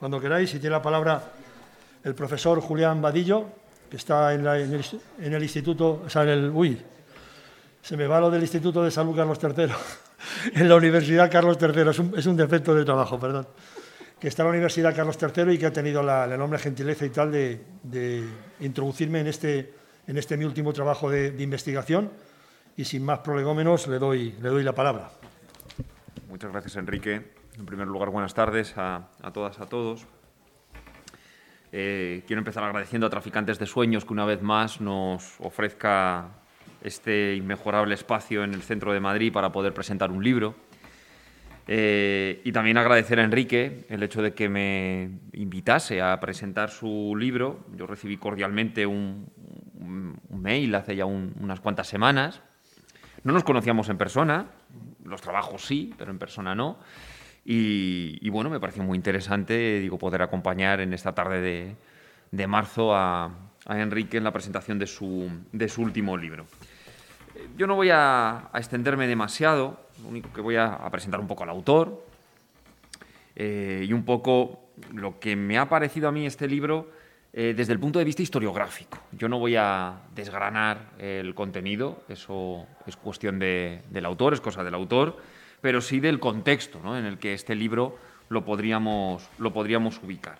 Cuando queráis, si tiene la palabra el profesor Julián Vadillo, que está en, el, Instituto, o sea, en el, uy, se me va lo del Instituto de Salud Carlos III, en la Universidad Carlos III, es un, defecto de trabajo, perdón, que está en la Universidad Carlos III y que ha tenido la, enorme gentileza y tal de, introducirme en este, en este mi último trabajo de, investigación y sin más prolegómenos le doy, le doy la palabra. Muchas gracias, Enrique. En primer lugar, buenas tardes a, todas, a todos. Eh, quiero empezar agradeciendo a Traficantes de Sueños que una vez más nos ofrezca este inmejorable espacio en el centro de Madrid para poder presentar un libro. Eh, y también agradecer a Enrique el hecho de que me invitase a presentar su libro. Yo recibí cordialmente un, mail hace ya unas cuantas semanas. No nos conocíamos en persona, los trabajos sí, pero en persona no. Y, bueno, me pareció muy interesante digo, poder acompañar en esta tarde de, marzo a, Enrique en la presentación de su, último libro. Yo no voy a, extenderme demasiado, lo único que voy a, presentar un poco al autor eh, y un poco lo que me ha parecido a mí este libro eh, desde el punto de vista historiográfico. Yo no voy a desgranar el contenido, eso es cuestión del autor, es cosa del autor pero sí del contexto en el que este libro lo podríamos, lo podríamos ubicar.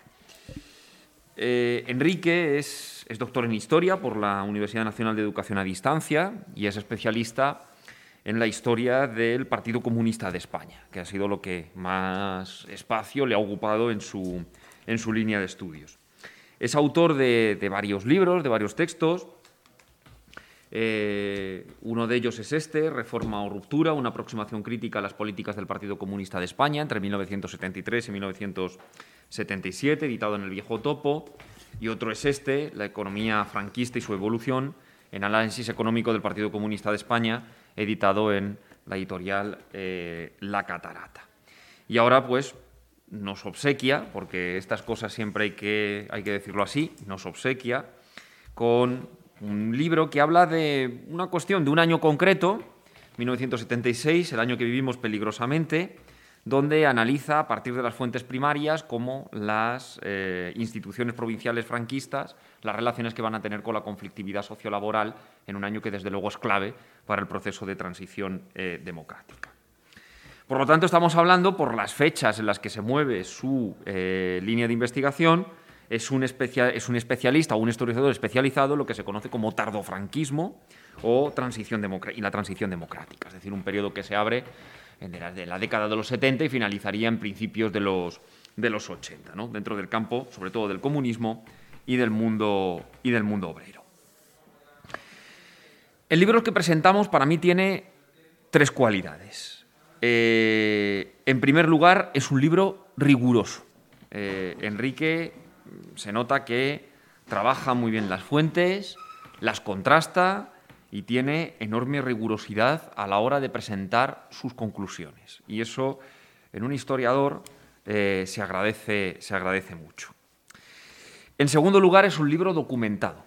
Eh, Enrique es, doctor en Historia por la Universidad Nacional de Educación a Distancia y es especialista en la historia del Partido Comunista de España, que ha sido lo que más espacio le ha ocupado en su, en su línea de estudios. Es autor de varios libros, de varios textos, eh, uno de ellos es este, Reforma o Ruptura, una aproximación crítica a las políticas del Partido Comunista de España entre 1973 y 1977, editado en el Viejo Topo. Y otro es este, La economía franquista y su evolución, en análisis económico del Partido Comunista de España, editado en la editorial eh, La Catarata. Y ahora, pues, nos obsequia, porque estas cosas siempre hay que, hay que decirlo así, nos obsequia con un libro que habla de una cuestión de un año concreto, 1976, el año que vivimos peligrosamente, donde analiza a partir de las fuentes primarias cómo las eh, instituciones provinciales franquistas, las relaciones que van a tener con la conflictividad sociolaboral en un año que desde luego es clave para el proceso de transición eh, democrática. Por lo tanto, estamos hablando, por las fechas en las que se mueve su eh, línea de investigación, es un, es un especialista o un historiador especializado lo que se conoce como tardofranquismo o transición y la transición democrática, es decir, un periodo que se abre en la, de la década de los 70 y finalizaría en principios de los, de los 80, ¿no? dentro del campo, sobre todo del comunismo y del mundo, y del mundo obrero. El libro que presentamos para mí tiene tres cualidades. Eh, en primer lugar, es un libro riguroso. Eh, Enrique se nota que trabaja muy bien las fuentes, las contrasta y tiene enorme rigurosidad a la hora de presentar sus conclusiones. Y eso en un historiador eh, se, agradece, se agradece mucho. En segundo lugar, es un libro documentado.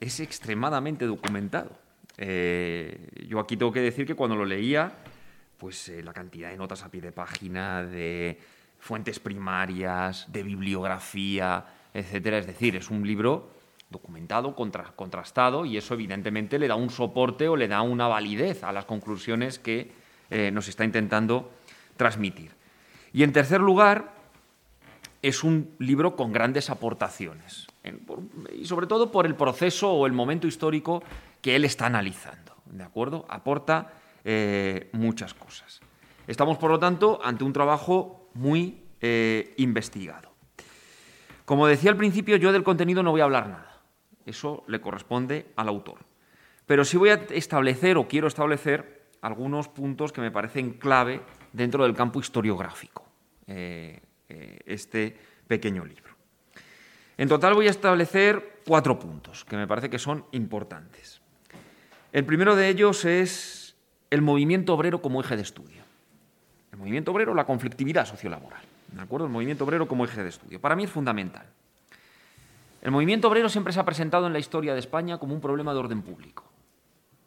Es extremadamente documentado. Eh, yo aquí tengo que decir que cuando lo leía, pues eh, la cantidad de notas a pie de página, de fuentes primarias, de bibliografía, etcétera. Es decir, es un libro documentado, contrastado, y eso evidentemente le da un soporte o le da una validez a las conclusiones que eh, nos está intentando transmitir. Y en tercer lugar, es un libro con grandes aportaciones, y sobre todo por el proceso o el momento histórico que él está analizando. ¿De acuerdo? Aporta eh, muchas cosas. Estamos, por lo tanto, ante un trabajo muy eh, investigado. Como decía al principio, yo del contenido no voy a hablar nada. Eso le corresponde al autor. Pero sí voy a establecer o quiero establecer algunos puntos que me parecen clave dentro del campo historiográfico, eh, eh, este pequeño libro. En total voy a establecer cuatro puntos que me parece que son importantes. El primero de ellos es el movimiento obrero como eje de estudio. El movimiento obrero, la conflictividad sociolaboral. ¿De acuerdo? El movimiento obrero como eje de estudio. Para mí es fundamental. El movimiento obrero siempre se ha presentado en la historia de España como un problema de orden público.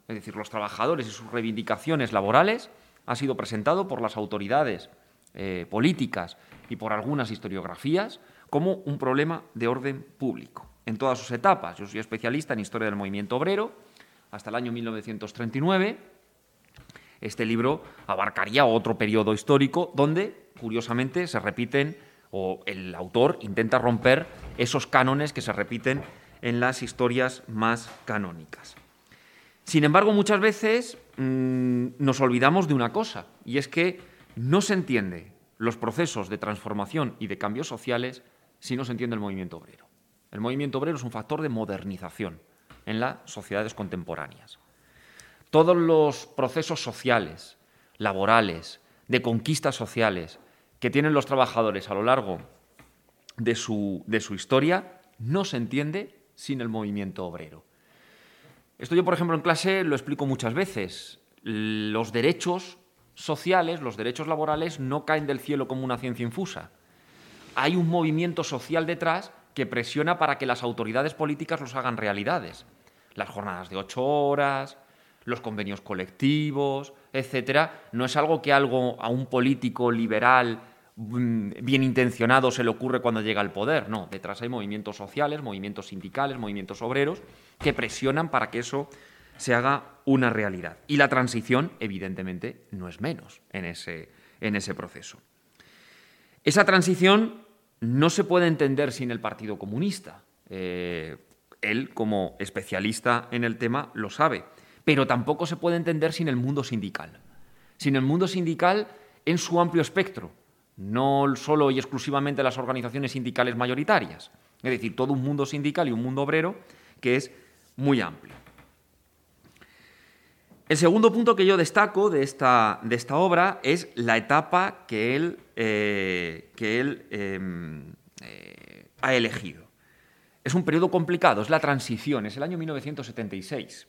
Es decir, los trabajadores y sus reivindicaciones laborales han sido presentado por las autoridades eh, políticas y por algunas historiografías como un problema de orden público en todas sus etapas. Yo soy especialista en historia del movimiento obrero hasta el año 1939. Este libro abarcaría otro periodo histórico donde, curiosamente, se repiten o el autor intenta romper esos cánones que se repiten en las historias más canónicas. Sin embargo, muchas veces mm, nos olvidamos de una cosa, y es que no se entiende los procesos de transformación y de cambios sociales si no se entiende el movimiento obrero. El movimiento obrero es un factor de modernización en las sociedades contemporáneas. Todos los procesos sociales, laborales, de conquistas sociales que tienen los trabajadores a lo largo de su, de su historia no se entiende sin el movimiento obrero. Esto yo, por ejemplo, en clase lo explico muchas veces. Los derechos sociales, los derechos laborales, no caen del cielo como una ciencia infusa. Hay un movimiento social detrás que presiona para que las autoridades políticas los hagan realidades. Las jornadas de ocho horas, los convenios colectivos, etcétera, no es algo que algo a un político liberal mm, bien intencionado se le ocurre cuando llega al poder. No, detrás hay movimientos sociales, movimientos sindicales, movimientos obreros que presionan para que eso se haga una realidad. Y la transición, evidentemente, no es menos en ese, en ese proceso. Esa transición no se puede entender sin el Partido Comunista. Eh, él, como especialista en el tema, lo sabe. Pero tampoco se puede entender sin el mundo sindical. Sin el mundo sindical en su amplio espectro, no solo y exclusivamente las organizaciones sindicales mayoritarias. Es decir, todo un mundo sindical y un mundo obrero que es muy amplio. El segundo punto que yo destaco de esta, de esta obra es la etapa que él, eh, que él em, eh, ha elegido. Es un periodo complicado, es la transición, es el año 1976.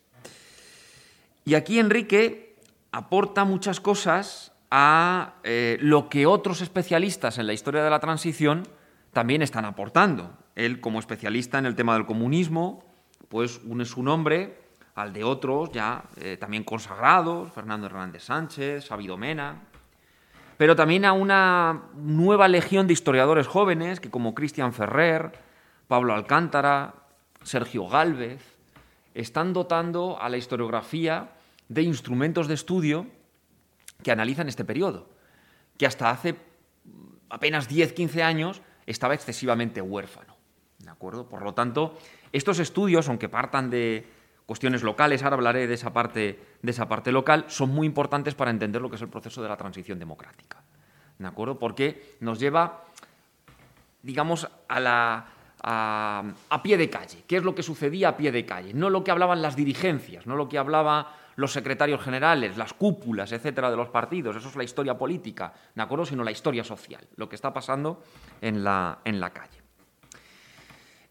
Y aquí Enrique aporta muchas cosas a eh, lo que otros especialistas en la historia de la transición también están aportando. Él, como especialista en el tema del comunismo, pues une su nombre al de otros ya eh, también consagrados, Fernando Hernández Sánchez, Sabido Mena, pero también a una nueva legión de historiadores jóvenes que como Cristian Ferrer, Pablo Alcántara, Sergio Gálvez, están dotando a la historiografía de instrumentos de estudio que analizan este periodo, que hasta hace apenas 10-15 años estaba excesivamente huérfano. ¿De acuerdo? Por lo tanto, estos estudios, aunque partan de, cuestiones locales, ahora hablaré de esa parte, de esa parte local, son muy importantes para entender lo que es el proceso de la transición democrática. ¿De acuerdo? Porque nos lleva, digamos, a la, a, pie de calle. ¿Qué es lo que sucedía a pie de calle? No lo que hablaban las dirigencias, no lo que hablaban los secretarios generales, las cúpulas, etcétera, de los partidos. Eso es la historia política, ¿de acuerdo? Sino la historia social, lo que está pasando en la, en la calle.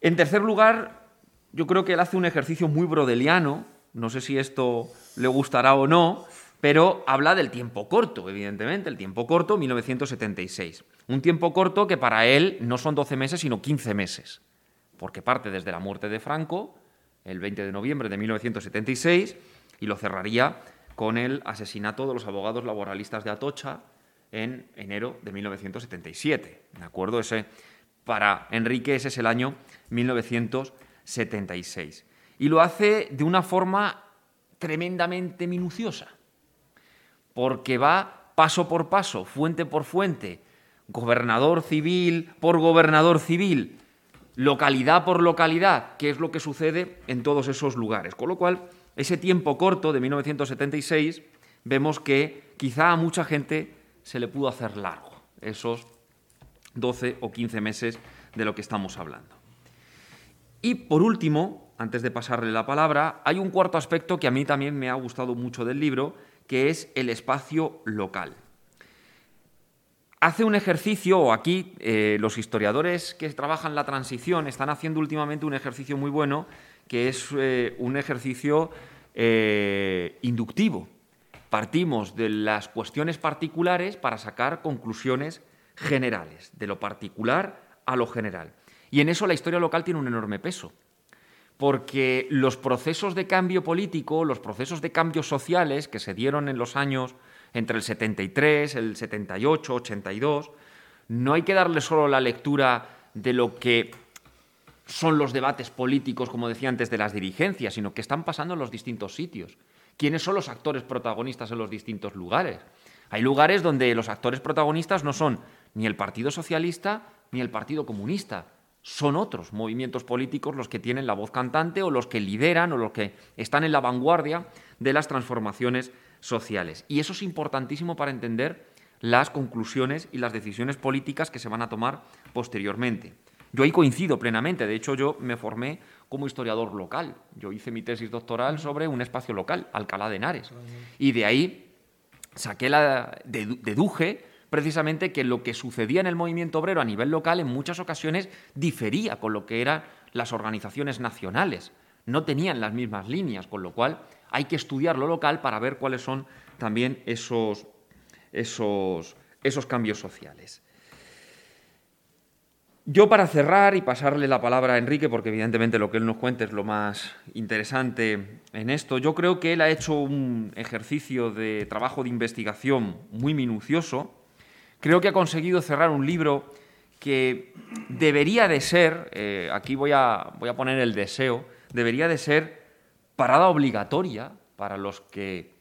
En tercer lugar, yo creo que él hace un ejercicio muy brodeliano, no sé si esto le gustará o no, pero habla del tiempo corto, evidentemente, el tiempo corto, 1976. Un tiempo corto que para él no son 12 meses, sino 15 meses, porque parte desde la muerte de Franco, el 20 de noviembre de 1976, y lo cerraría con el asesinato de los abogados laboralistas de Atocha en enero de 1977. ¿De acuerdo? Ese, para Enrique ese es el año 1977. 76. Y lo hace de una forma tremendamente minuciosa, porque va paso por paso, fuente por fuente, gobernador civil por gobernador civil, localidad por localidad, qué es lo que sucede en todos esos lugares. Con lo cual, ese tiempo corto de 1976, vemos que quizá a mucha gente se le pudo hacer largo, esos 12 o 15 meses de lo que estamos hablando. Y por último, antes de pasarle la palabra, hay un cuarto aspecto que a mí también me ha gustado mucho del libro, que es el espacio local. Hace un ejercicio, o aquí eh, los historiadores que trabajan la transición están haciendo últimamente un ejercicio muy bueno, que es eh, un ejercicio eh, inductivo. Partimos de las cuestiones particulares para sacar conclusiones generales, de lo particular a lo general. Y en eso la historia local tiene un enorme peso, porque los procesos de cambio político, los procesos de cambios sociales que se dieron en los años entre el 73, el 78, 82. No hay que darle solo la lectura de lo que son los debates políticos, como decía antes, de las dirigencias, sino que están pasando en los distintos sitios. ¿Quiénes son los actores protagonistas en los distintos lugares? Hay lugares donde los actores protagonistas no son ni el Partido Socialista ni el Partido Comunista, son otros movimientos políticos los que tienen la voz cantante o los que lideran o los que están en la vanguardia de las transformaciones sociales. Y eso es importantísimo para entender las conclusiones y las decisiones políticas que se van a tomar posteriormente. Yo ahí coincido plenamente, de hecho yo me formé como historiador local, yo hice mi tesis doctoral sobre un espacio local, Alcalá de Henares, y de ahí saqué la, deduje precisamente que lo que sucedía en el movimiento obrero a nivel local en muchas ocasiones difería con lo que eran las organizaciones nacionales, no tenían las mismas líneas, con lo cual hay que estudiar lo local para ver cuáles son también esos, esos, esos cambios sociales. Yo para cerrar y pasarle la palabra a Enrique, porque evidentemente lo que él nos cuenta es lo más interesante en esto, yo creo que él ha hecho un ejercicio de trabajo de investigación muy minucioso. Creo que ha conseguido cerrar un libro que debería de ser, eh, aquí voy a, voy a poner el deseo, debería de ser parada obligatoria para los que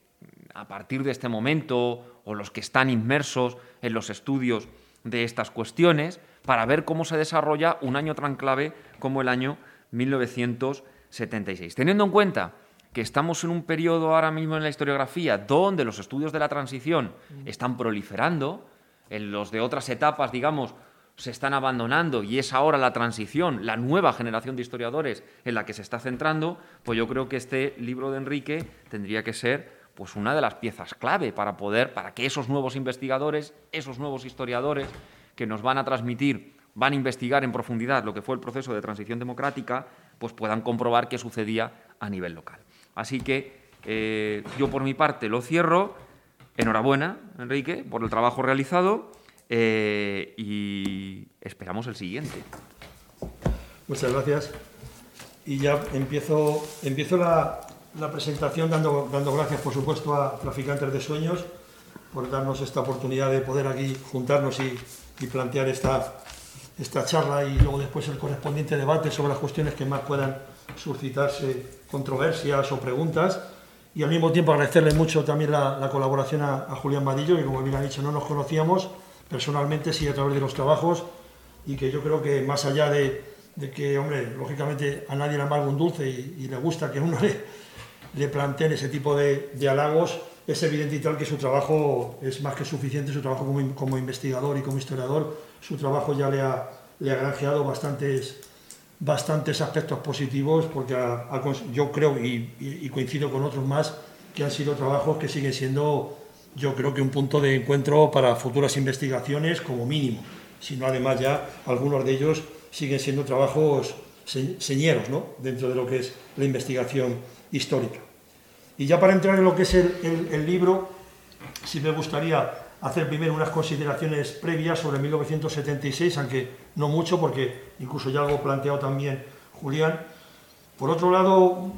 a partir de este momento o los que están inmersos en los estudios de estas cuestiones, para ver cómo se desarrolla un año tan clave como el año 1976. Teniendo en cuenta que estamos en un periodo ahora mismo en la historiografía donde los estudios de la transición están proliferando, en los de otras etapas, digamos, se están abandonando y es ahora la transición, la nueva generación de historiadores en la que se está centrando, pues yo creo que este libro de Enrique tendría que ser pues una de las piezas clave para poder para que esos nuevos investigadores, esos nuevos historiadores que nos van a transmitir, van a investigar en profundidad lo que fue el proceso de transición democrática, pues puedan comprobar qué sucedía a nivel local. Así que eh, yo por mi parte lo cierro. Enhorabuena, Enrique, por el trabajo realizado eh, y esperamos el siguiente. Muchas gracias. Y ya empiezo, empiezo la, presentación dando, dando gracias, por supuesto, a Traficantes de Sueños por darnos esta oportunidad de poder aquí juntarnos y, y plantear esta, esta charla y luego después el correspondiente debate sobre las cuestiones que más puedan suscitarse controversias o preguntas. Y al mismo tiempo agradecerle mucho también la, colaboración a, Julián Vadillo, que como bien ha dicho no nos conocíamos personalmente, sí a través de los trabajos, y que yo creo que más allá de, que, hombre, lógicamente a nadie le amarga un dulce y, le gusta que uno le, le planteen ese tipo de, de halagos, es evidente y tal que su trabajo es más que suficiente, su trabajo como, investigador y como historiador, su trabajo ya le ha, le ha granjeado bastantes, bastantes aspectos positivos, porque yo creo, y, coincido con otros más, que han sido trabajos que siguen siendo, yo creo que un punto de encuentro para futuras investigaciones como mínimo, sino además ya algunos de ellos siguen siendo trabajos señeros ¿no? dentro de lo que es la investigación histórica. Y ya para entrar en lo que es el, libro, sí me gustaría hacer primero unas consideraciones previas sobre 1976, aunque no mucho, porque incluso ya algo planteado también Julián. Por otro lado,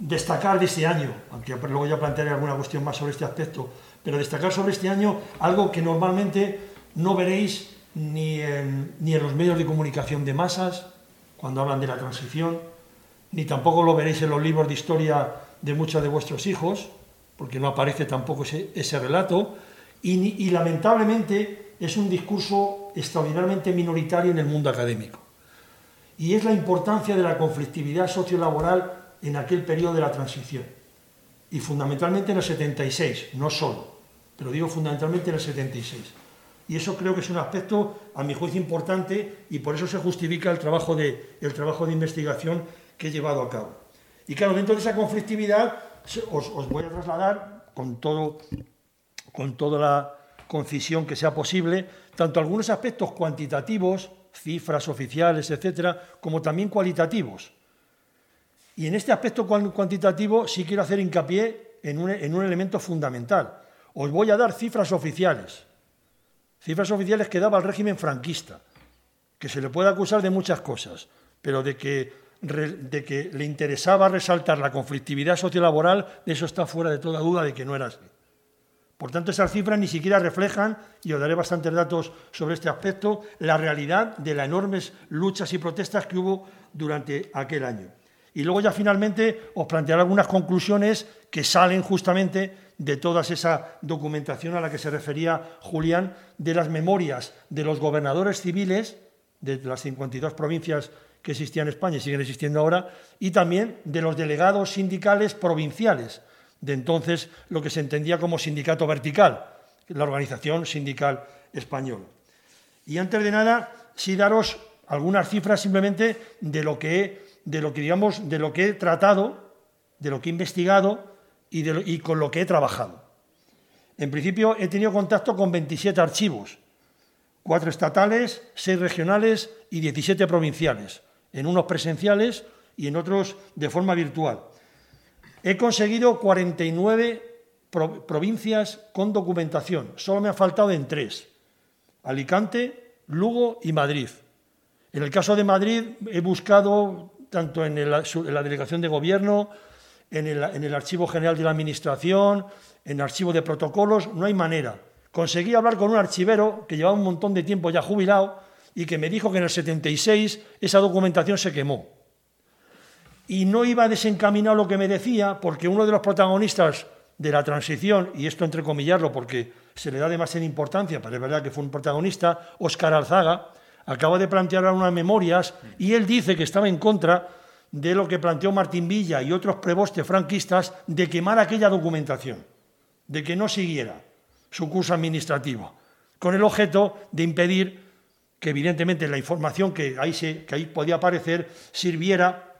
destacar de este año, aunque luego ya plantearé alguna cuestión más sobre este aspecto, pero destacar sobre este año algo que normalmente no veréis ni en, ni en los medios de comunicación de masas, cuando hablan de la transición, ni tampoco lo veréis en los libros de historia de muchos de vuestros hijos, porque no aparece tampoco ese, relato, y, lamentablemente es un discurso extraordinariamente minoritario en el mundo académico. Y es la importancia de la conflictividad sociolaboral en aquel periodo de la transición. Y fundamentalmente en el 76, no solo, pero digo fundamentalmente en el 76. Y eso creo que es un aspecto, a mi juicio, importante y por eso se justifica el trabajo de, el trabajo de investigación que he llevado a cabo. Y claro, dentro de esa conflictividad os, voy a trasladar con, todo, con toda la concisión que sea posible, tanto algunos aspectos cuantitativos, cifras oficiales, etcétera, como también cualitativos. Y en este aspecto cuantitativo sí quiero hacer hincapié en un, en un elemento fundamental. Os voy a dar cifras oficiales, cifras oficiales que daba el régimen franquista, que se le puede acusar de muchas cosas, pero de que de que le interesaba resaltar la conflictividad sociolaboral, de eso está fuera de toda duda de que no era así. Por tanto, esas cifras ni siquiera reflejan, y os daré bastantes datos sobre este aspecto, la realidad de las enormes luchas y protestas que hubo durante aquel año. Y luego ya finalmente os plantearé algunas conclusiones que salen justamente de toda esa documentación a la que se refería Julián, de las memorias de los gobernadores civiles de las 52 provincias que existían en España y siguen existiendo ahora, y también de los delegados sindicales provinciales, de entonces lo que se entendía como sindicato vertical, la organización sindical española. Y antes de nada, sí daros algunas cifras simplemente de lo que, de lo que digamos, de lo que he tratado, de lo que he investigado y, y con lo que he trabajado. En principio he tenido contacto con 27 archivos, cuatro estatales, seis regionales y 17 provinciales, en unos presenciales y en otros de forma virtual. He conseguido 49 provincias con documentación. Solo me ha faltado en tres. Alicante, Lugo y Madrid. En el caso de Madrid he buscado tanto en, la delegación de gobierno, en el, en el Archivo General de la Administración, en el Archivo de Protocolos, no hay manera. Conseguí hablar con un archivero que llevaba un montón de tiempo ya jubilado y que me dijo que en el 76 esa documentación se quemó. Y no iba desencaminado lo que me decía, porque uno de los protagonistas de la transición, y esto entrecomillarlo porque se le da demasiada importancia, pero es verdad que fue un protagonista, Óscar Alzaga, acaba de plantear unas memorias y él dice que estaba en contra de lo que planteó Martín Villa y otros prebostes franquistas de quemar aquella documentación, de que no siguiera su curso administrativo, con el objeto de impedir que evidentemente la información que ahí, se, que ahí podía aparecer sirviera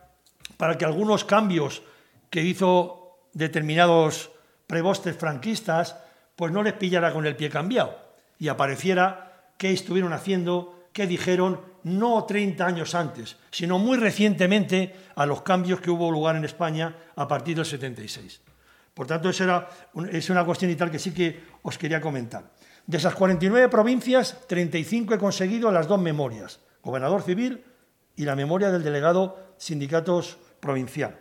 para que algunos cambios que hizo determinados prebostes franquistas, pues no les pillara con el pie cambiado y apareciera qué estuvieron haciendo, qué dijeron, no 30 años antes, sino muy recientemente a los cambios que hubo lugar en España a partir del 76. Por tanto, esa es una cuestión y tal que sí que os quería comentar. De esas 49 provincias, 35 he conseguido las dos memorias, gobernador civil y la memoria del delegado sindicatos provincial.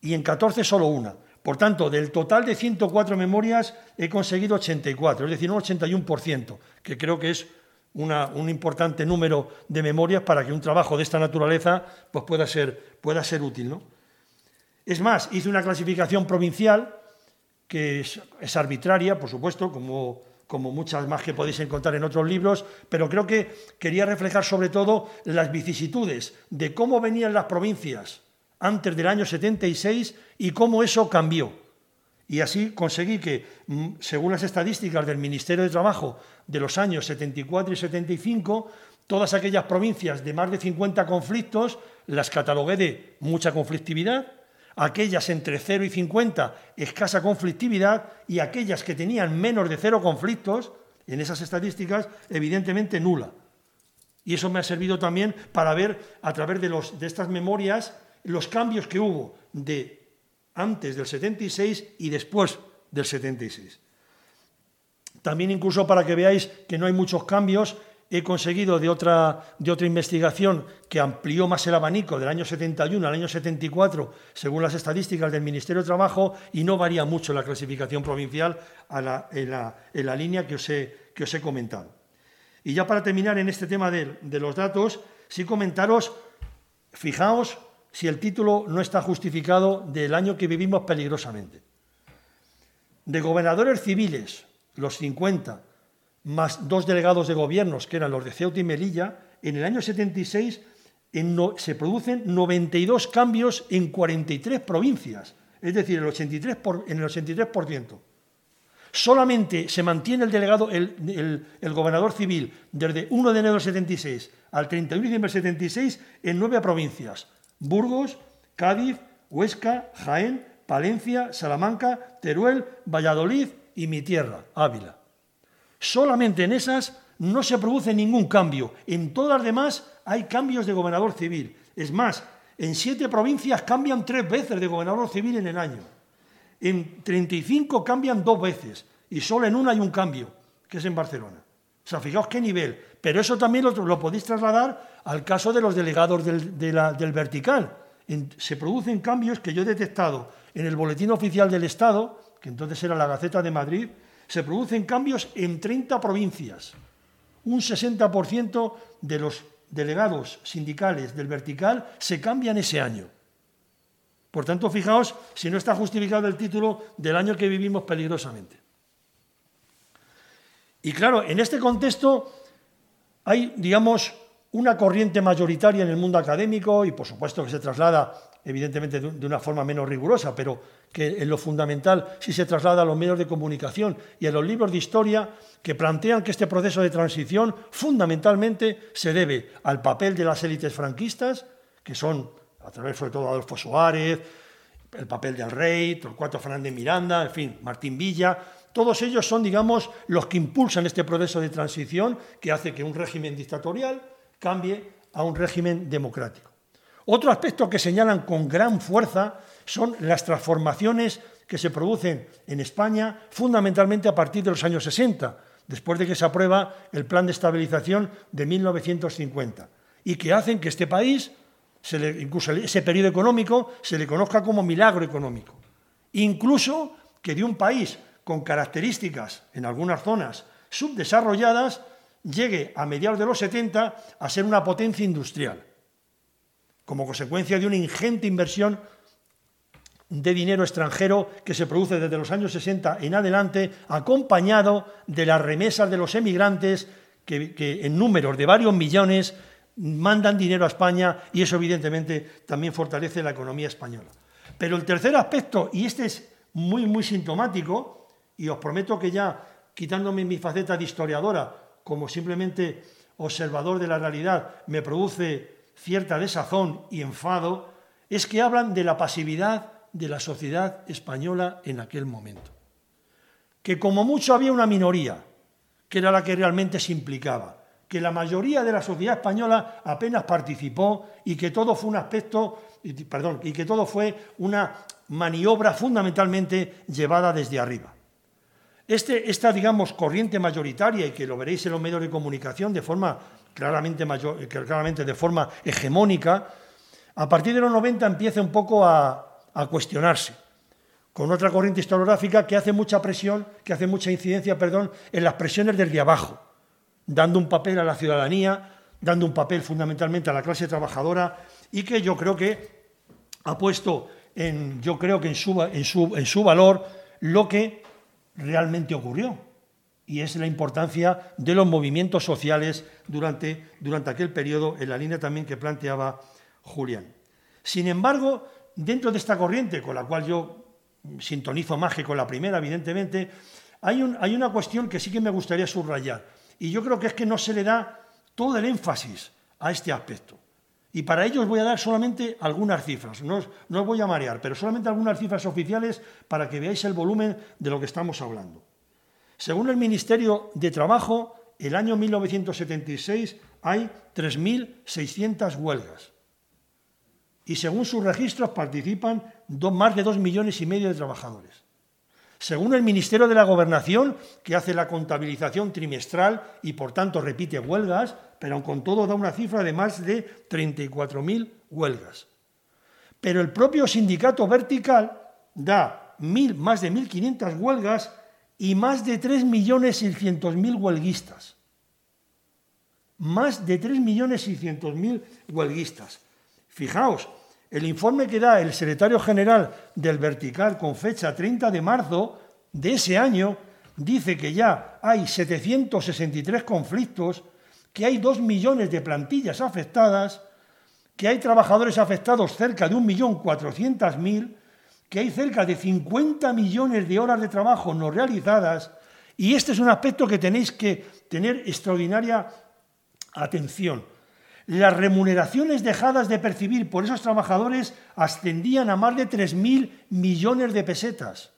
Y en 14 solo una. Por tanto, del total de 104 memorias he conseguido 84, es decir, un 81%, que creo que es un importante número de memorias para que un trabajo de esta naturaleza pues pueda, ser, pueda ser útil. ¿no? Es más, hice una clasificación provincial que es, es arbitraria, por supuesto, como como muchas más que podéis encontrar en otros libros, pero creo que quería reflejar sobre todo las vicisitudes de cómo venían las provincias antes del año 76 y cómo eso cambió. Y así conseguí que, mm, según las estadísticas del Ministerio de Trabajo de los años 74 y 75, todas aquellas provincias de más de 50 conflictos las catalogué de mucha conflictividad, aquellas entre 0 y 50 escasa conflictividad y aquellas que tenían menos de cero conflictos, en esas estadísticas, evidentemente nula. Y eso me ha servido también para ver a través de, los, de estas memorias los cambios que hubo de antes del 76 y después del 76. También incluso para que veáis que no hay muchos cambios, he conseguido de otra, de otra investigación que amplió más el abanico del año 71 al año 74, según las estadísticas del Ministerio de Trabajo, y no varía mucho la clasificación provincial en, la, línea que os, he, que os, he, comentado. Y ya para terminar en este tema de, de los datos, sí comentaros, fijaos si el título no está justificado del año que vivimos peligrosamente. De gobernadores civiles, los 50, más dos delegados de gobiernos, que eran los de Ceuta y Melilla, en el año 76 se producen 92 cambios en 43 provincias, es decir, el 83 en el 83%. Solamente se mantiene el delegado, el, gobernador civil, desde 1 de enero del 76 al 31 de diciembre del 76 en nueve provincias. Burgos, Cádiz, Huesca, Jaén, Palencia, Salamanca, Teruel, Valladolid y mi tierra, Ávila. Solamente en esas no se produce ningún cambio. En todas las demás hay cambios de gobernador civil. Es más, en siete provincias cambian tres veces de gobernador civil en el año. En 35 cambian dos veces y solo en una hay un cambio, que es en Barcelona. O sea, fijaos qué nivel. Pero eso también lo, podéis trasladar al caso de los delegados del, vertical. se producen cambios que yo he detectado en el Boletín Oficial del Estado, que entonces era la Gaceta de Madrid, se producen cambios en 30 provincias. Un 60% de los delegados sindicales del vertical se cambian ese año. Por tanto, fijaos si no está justificado el título del año que vivimos peligrosamente. Y claro, en este contexto hay, digamos, una corriente mayoritaria en el mundo académico y, por supuesto, que se traslada, evidentemente, de una forma menos rigurosa, pero que en lo fundamental sí se traslada a los medios de comunicación y a los libros de historia que plantean que este proceso de transición fundamentalmente se debe al papel de las élites franquistas, que son, a través sobre todo de Adolfo Suárez, el papel del rey, Torcuato Fernández Miranda, en fin, Martín Villa, todos ellos son, digamos, los que impulsan este proceso de transición que hace que un régimen dictatorial cambie a un régimen democrático. Otro aspecto que señalan con gran fuerza son las transformaciones que se producen en España fundamentalmente a partir de los años 60, después de que se aprueba el Plan de Estabilización de 1950, y que hacen que este país, incluso ese periodo económico, se le conozca como milagro económico. Incluso que de un país con características, en algunas zonas, subdesarrolladas, llegue a mediados de los 70 a ser una potencia industrial, como consecuencia de una ingente inversión de dinero extranjero que se produce desde los años 60 en adelante, acompañado de las remesas de los emigrantes que, en números de varios millones mandan dinero a España y eso evidentemente también fortalece la economía española. Pero el tercer aspecto, y este es muy, muy sintomático, y os prometo que ya quitándome mi faceta de historiadora, como simplemente observador de la realidad, me produce cierta desazón y enfado, es que hablan de la pasividad de la sociedad española en aquel momento. Que como mucho había una minoría, que era la que realmente se implicaba, que la mayoría de la sociedad española apenas participó y que todo fue un aspecto, perdón, y que todo fue una maniobra fundamentalmente llevada desde arriba. Este, esta, digamos, corriente mayoritaria, y que lo veréis en los medios de comunicación de forma claramente, mayor, claramente de forma hegemónica, a partir de los 90 empieza un poco a, cuestionarse, con otra corriente historiográfica que hace mucha presión, que hace mucha incidencia, perdón, en las presiones desde abajo, dando un papel a la ciudadanía, dando un papel fundamentalmente a la clase trabajadora y que yo creo que ha puesto yo creo que en su valor lo que realmente ocurrió, y es la importancia de los movimientos sociales durante, durante aquel periodo, en la línea también que planteaba Julián. Sin embargo, dentro de esta corriente, con la cual yo sintonizo más que con la primera, evidentemente, hay, una cuestión que sí que me gustaría subrayar. Y yo creo que es que no se le da todo el énfasis a este aspecto. Y para ello os voy a dar solamente algunas cifras. No no os voy a marear, pero solamente algunas cifras oficiales para que veáis el volumen de lo que estamos hablando. Según el Ministerio de Trabajo, el año 1976 hay 3.600 huelgas y según sus registros participan más de dos millones y medio de trabajadores. Según el Ministerio de la Gobernación, que hace la contabilización trimestral y por tanto repite huelgas, pero con todo da una cifra de más de 34.000 huelgas. Pero el propio sindicato vertical da más de 1.500 huelgas y más de 3.600.000 huelguistas. Más de 3.600.000 huelguistas. Fijaos, el informe que da el secretario general del Vertical con fecha 30 de marzo de ese año dice que ya hay 763 conflictos, que hay 2 millones de plantillas afectadas, que hay trabajadores afectados cerca de 1.400.000, que hay cerca de 50 millones de horas de trabajo no realizadas, y este es un aspecto que tenéis que tener extraordinaria atención las remuneraciones dejadas de percibir por esos trabajadores ascendían a más de 3.000 millones de pesetas.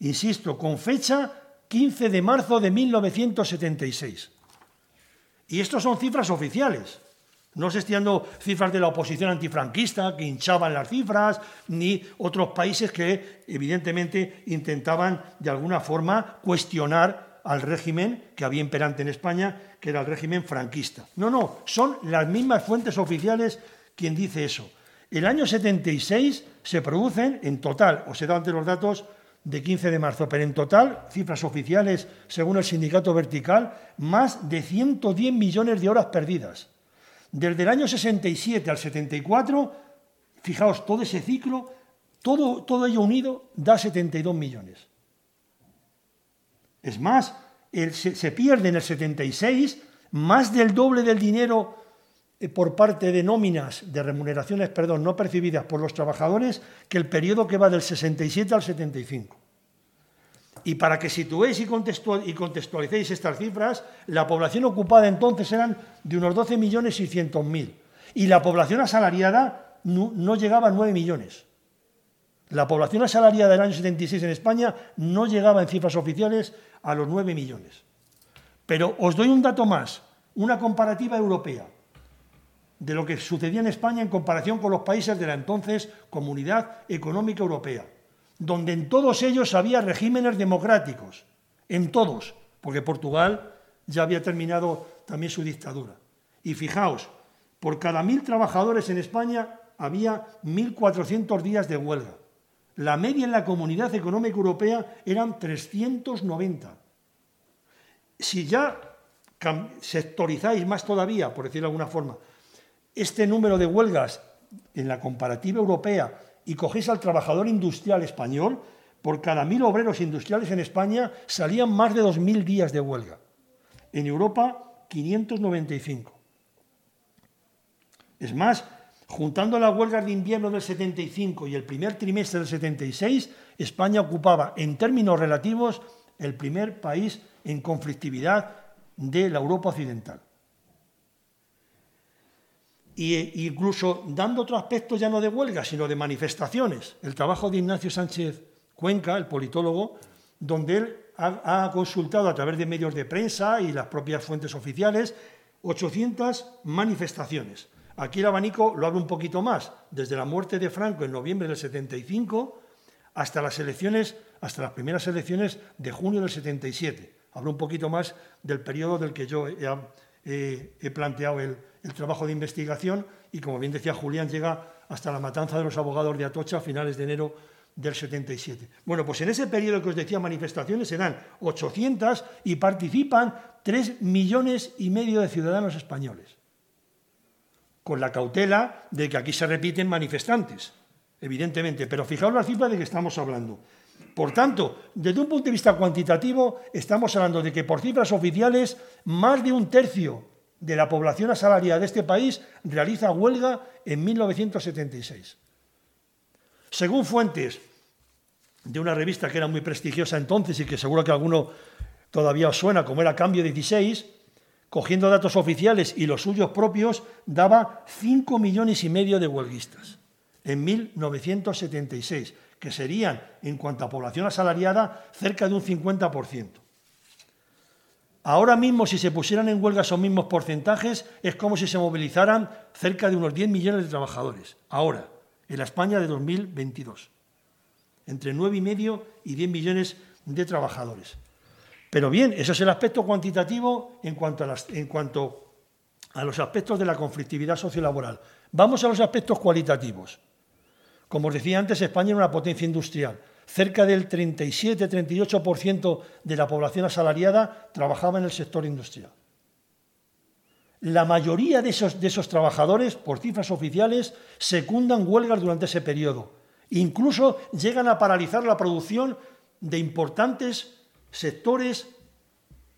Insisto, con fecha 15 de marzo de 1976. Y estos son cifras oficiales. No se estoy cifras de la oposición antifranquista que hinchaban las cifras, ni otros países que evidentemente intentaban de alguna forma cuestionar al régimen que había imperante en España, que era el régimen franquista. No, no, son las mismas fuentes oficiales quien dice eso. El año 76 se producen en total, os he dado los datos, de 15 de marzo, pero en total, cifras oficiales, según el sindicato vertical, más de 110 millones de horas perdidas. Desde el año 67 al 74, fijaos, todo ese ciclo, todo, todo ello unido da 72 millones. Es más, se, se pierde en el 76 más del doble del dinero eh, por parte de nóminas, de remuneraciones, perdón, no percibidas por los trabajadores, que el periodo que va del 67 al 75. Y para que situéis y contextualicéis estas cifras, la población ocupada entonces eran de unos 12.600.000 y la población asalariada no, no, llegaba a 9 millones. La población asalariada del año 76 en España no llegaba en cifras oficiales a los 9 millones. Pero os doy un dato más, una comparativa europea de lo que sucedía en España en comparación con los países de la entonces Comunidad Económica Europea, donde en todos ellos había regímenes democráticos, en todos, porque Portugal ya había terminado también su dictadura. Y fijaos, por cada mil trabajadores en España había 1.400 días de huelga. La media en la Comunidad Económica Europea eran 390. Si ya sectorizáis más todavía, por decirlo de alguna forma, este número de huelgas en la comparativa europea y cogéis al trabajador industrial español, por cada mil obreros industriales en España salían más de 2.000 días de huelga. En Europa, 595. Es más, juntando las huelgas de invierno del 75 y el primer trimestre del 76, España ocupaba en términos relativos el primer país en conflictividad de la Europa occidental e incluso dando otro aspecto ya no de huelga, sino de manifestaciones. El trabajo de Ignacio Sánchez Cuenca, el politólogo, donde él ha, consultado a través de medios de prensa y las propias fuentes oficiales 800 manifestaciones. Aquí el abanico lo habla un poquito más, desde la muerte de Franco en noviembre del 75 hasta las elecciones, hasta las primeras elecciones de junio del 77. Hablo un poquito más del periodo del que yo he planteado el, el trabajo de investigación y, como bien decía Julián, llega hasta la matanza de los abogados de Atocha a finales de enero del 77. Bueno, pues en ese periodo que os decía manifestaciones serán 800 y participan 3 millones y medio de ciudadanos españoles, con la cautela de que aquí se repiten manifestantes, evidentemente, pero fijaos la cifra de que estamos hablando. Por tanto, desde un punto de vista cuantitativo, estamos hablando de que por cifras oficiales, más de un tercio de la población asalariada de este país realiza huelga en 1976. Según fuentes de una revista que era muy prestigiosa entonces y que seguro que alguno todavía os suena, como era Cambio 16, cogiendo datos oficiales y los suyos propios, daba 5 millones y medio de huelguistas en 1976, que serían, en cuanto a población asalariada, cerca de un 50%. Ahora mismo, si se pusieran en huelga esos mismos porcentajes, es como si se movilizaran cerca de unos 10 millones de trabajadores. Ahora, en la España de 2022. Entre 9,5 y 10 millones de trabajadores. Pero bien, eso es el aspecto cuantitativo en cuanto a, en cuanto a los aspectos de la conflictividad sociolaboral. Vamos a los aspectos cualitativos. Como os decía antes, España es una potencia industrial cerca del 37-38% de la población asalariada trabajaba en el sector industrial. La mayoría de esos, trabajadores, por cifras oficiales, secundan huelgas durante ese periodo. Incluso llegan a paralizar la producción de importantes sectores,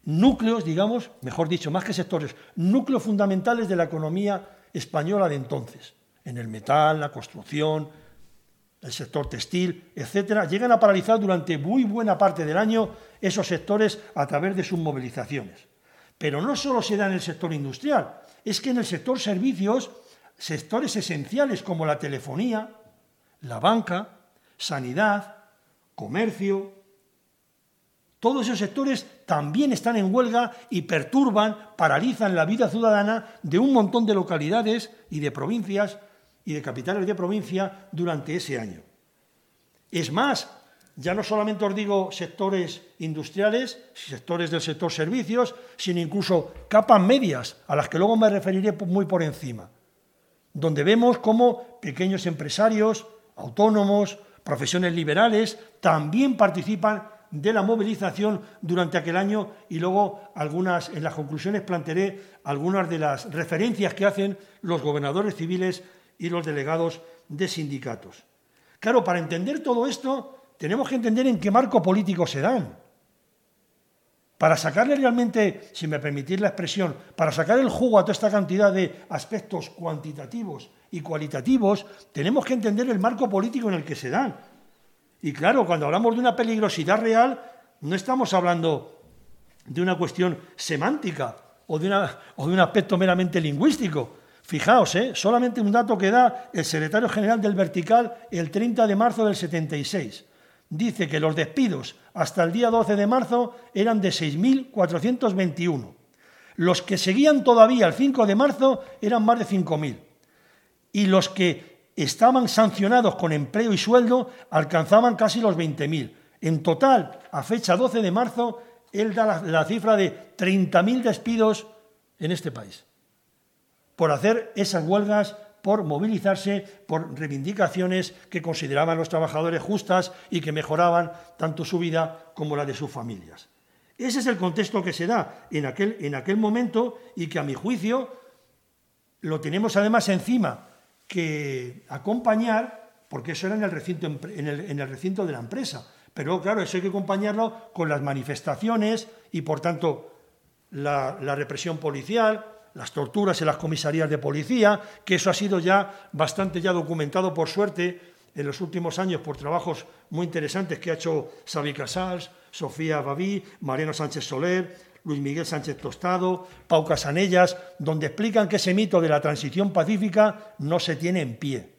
núcleos, digamos, mejor dicho, más que sectores, núcleos fundamentales de la economía española de entonces, en el metal, la construcción, el sector textil, etcétera, llegan a paralizar durante muy buena parte del año esos sectores a través de sus movilizaciones. Pero no solo se da en el sector industrial, es que en el sector servicios, sectores esenciales como la telefonía, la banca, sanidad, comercio, todos esos sectores también están en huelga y perturban, paralizan la vida ciudadana de un montón de localidades y de provincias y de capitales de provincia durante ese año. Es más, ya no solamente os digo sectores industriales, sectores del sector servicios, sino incluso capas medias, a las que luego me referiré muy por encima, donde vemos cómo pequeños empresarios, autónomos, profesiones liberales, también participan de la movilización durante aquel año y luego algunas, en las conclusiones plantearé algunas de las referencias que hacen los gobernadores civiles y los delegados de sindicatos. Claro, para entender todo esto tenemos que entender en qué marco político se dan. Para sacarle realmente, si me permitís la expresión, para sacar el jugo a toda esta cantidad de aspectos cuantitativos y cualitativos, tenemos que entender el marco político en el que se dan. Y claro, cuando hablamos de una peligrosidad real, no estamos hablando de una cuestión semántica o de, o de un aspecto meramente lingüístico. Fijaos, ¿eh? solamente un dato que da el secretario general del Vertical el 30 de marzo del 76 dice que los despidos hasta el día 12 de marzo eran de 6.421. Los que seguían todavía el 5 de marzo eran más de 5.000. Y los que estaban sancionados con empleo y sueldo alcanzaban casi los 20.000. En total, a fecha 12 de marzo, él da la, la cifra de 30.000 despidos en este país por hacer esas huelgas por movilizarse por reivindicaciones que consideraban los trabajadores justas y que mejoraban tanto su vida como la de sus familias. Ese es el contexto que se da en aquel, en aquel momento y que a mi juicio lo tenemos además encima que acompañar, porque eso era en el recinto, en el, recinto de la empresa. Pero claro, eso hay que acompañarlo con las manifestaciones y por tanto la represión policial, las torturas en las comisarías de policía, que eso ha sido ya bastante ya documentado por suerte en los últimos años por trabajos muy interesantes que ha hecho Xavi Casals, Sofía Babí, Mariano Sánchez Soler, Luis Miguel Sánchez Tostado, Pau Casanellas, donde explican que ese mito de la transición pacífica no se tiene en pie.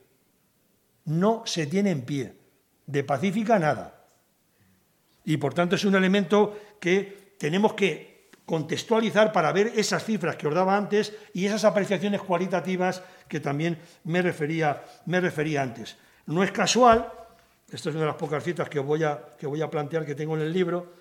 No se tiene en pie. De pacífica nada. Y por tanto es un elemento que tenemos que contextualizar para ver esas cifras que os daba antes y esas apreciaciones cualitativas que también me refería, me refería antes. No es casual, esta es una de las pocas citas que voy, a, que voy a plantear que tengo en el libro,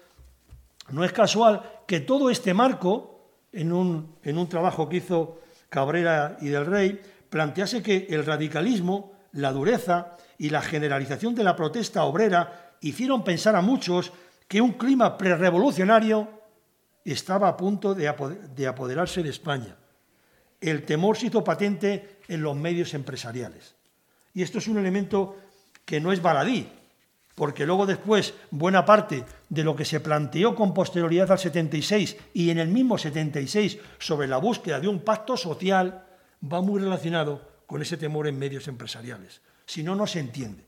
no es casual que todo este marco, en un, en un trabajo que hizo Cabrera y del Rey, plantease que el radicalismo, la dureza y la generalización de la protesta obrera hicieron pensar a muchos que un clima prerevolucionario estaba a punto de apoderarse de España. El temor se hizo patente en los medios empresariales. Y esto es un elemento que no es baladí, porque luego después buena parte de lo que se planteó con posterioridad al 76 y en el mismo 76 sobre la búsqueda de un pacto social va muy relacionado con ese temor en medios empresariales. Si no, no se entiende.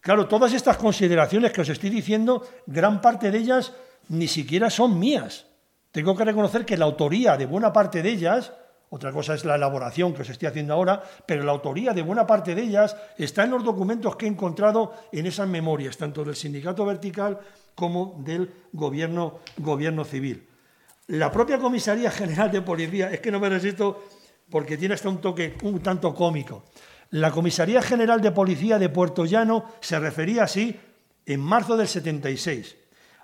Claro, todas estas consideraciones que os estoy diciendo, gran parte de ellas ni siquiera son mías. Tengo que reconocer que la autoría de buena parte de ellas, otra cosa es la elaboración que os estoy haciendo ahora, pero la autoría de buena parte de ellas está en los documentos que he encontrado en esas memorias, tanto del sindicato vertical como del gobierno, gobierno civil. La propia Comisaría General de Policía, es que no me resisto porque tiene hasta un toque un tanto cómico. La Comisaría General de Policía de Puerto Llano se refería así en marzo del 76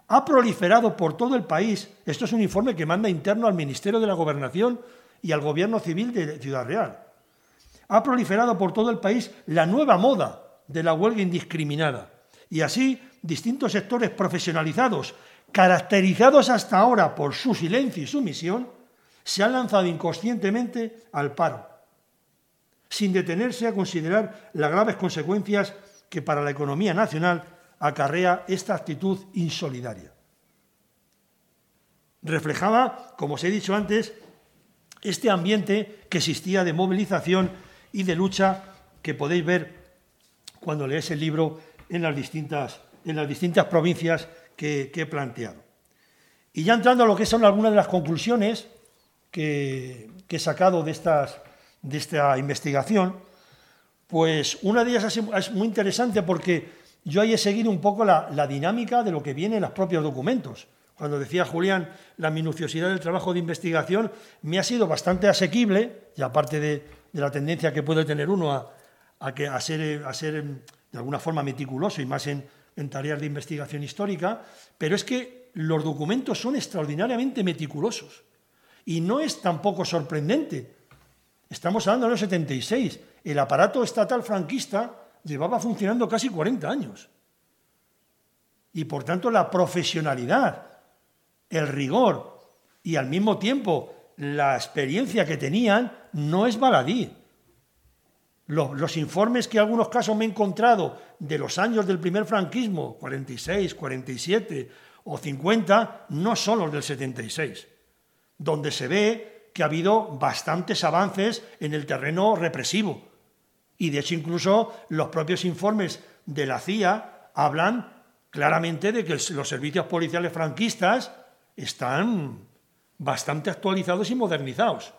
ha proliferado por todo el país, esto es un informe que manda interno al Ministerio de la Gobernación y al Gobierno Civil de Ciudad Real, ha proliferado por todo el país la nueva moda de la huelga indiscriminada. Y así, distintos sectores profesionalizados, caracterizados hasta ahora por su silencio y sumisión, se han lanzado inconscientemente al paro, sin detenerse a considerar las graves consecuencias que para la economía nacional acarrea esta actitud insolidaria. Reflejaba, como os he dicho antes, este ambiente que existía de movilización y de lucha que podéis ver cuando leéis el libro en las distintas, en las distintas provincias que, he planteado. Y ya entrando a lo que son algunas de las conclusiones que, he sacado de, de esta investigación, pues una de ellas es muy interesante porque yo ahí he seguido un poco la, dinámica de lo que viene en los propios documentos. Cuando decía Julián la minuciosidad del trabajo de investigación, me ha sido bastante asequible, y aparte de, la tendencia que puede tener uno a, ser, ser de alguna forma meticuloso y más en, en tareas de investigación histórica, pero es que los documentos son extraordinariamente meticulosos. Y no es tampoco sorprendente. Estamos hablando de los 76. El aparato estatal franquista llevaba funcionando casi 40 años. Y por tanto la profesionalidad, el rigor y al mismo tiempo la experiencia que tenían no es baladí. Los, informes que en algunos casos me he encontrado de los años del primer franquismo, 46, 47 o 50, no son los del 76, donde se ve que ha habido bastantes avances en el terreno represivo. Y de hecho incluso los propios informes de la CIA hablan claramente de que los servicios policiales franquistas están bastante actualizados y modernizados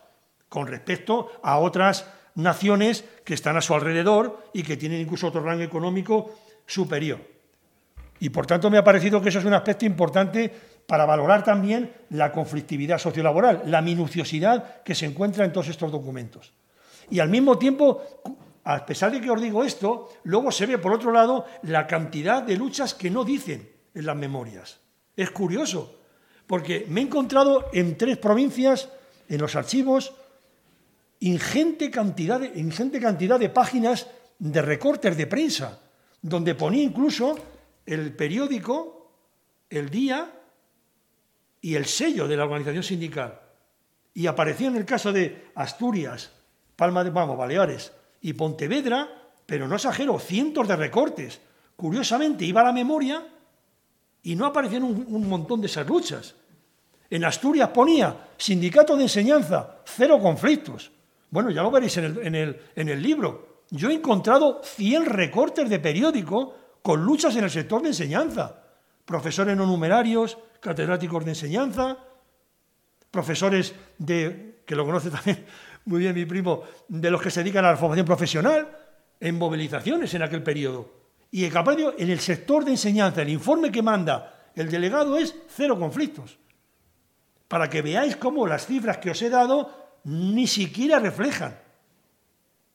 con respecto a otras naciones que están a su alrededor y que tienen incluso otro rango económico superior. Y por tanto me ha parecido que eso es un aspecto importante para valorar también la conflictividad sociolaboral, la minuciosidad que se encuentra en todos estos documentos. Y al mismo tiempo, a pesar de que os digo esto, luego se ve por otro lado la cantidad de luchas que no dicen en las memorias. Es curioso, porque me he encontrado en tres provincias, en los archivos, ingente cantidad de, ingente cantidad de páginas de recortes de prensa, donde ponía incluso el periódico, el día y el sello de la organización sindical. Y aparecía en el caso de Asturias, Palma de Vamos, Baleares y Pontevedra, pero no exagero, cientos de recortes. Curiosamente iba a la memoria y no aparecían un, montón de esas luchas. En Asturias ponía sindicato de enseñanza, cero conflictos. Bueno, ya lo veréis en el, libro. Yo he encontrado 100 recortes de periódico con luchas en el sector de enseñanza. Profesores no numerarios, catedráticos de enseñanza, profesores de, que lo conoce también muy bien mi primo, de los que se dedican a la formación profesional, en movilizaciones en aquel periodo. Y en en el sector de enseñanza, el informe que manda el delegado es cero conflictos. Para que veáis cómo las cifras que os he dado ni siquiera reflejan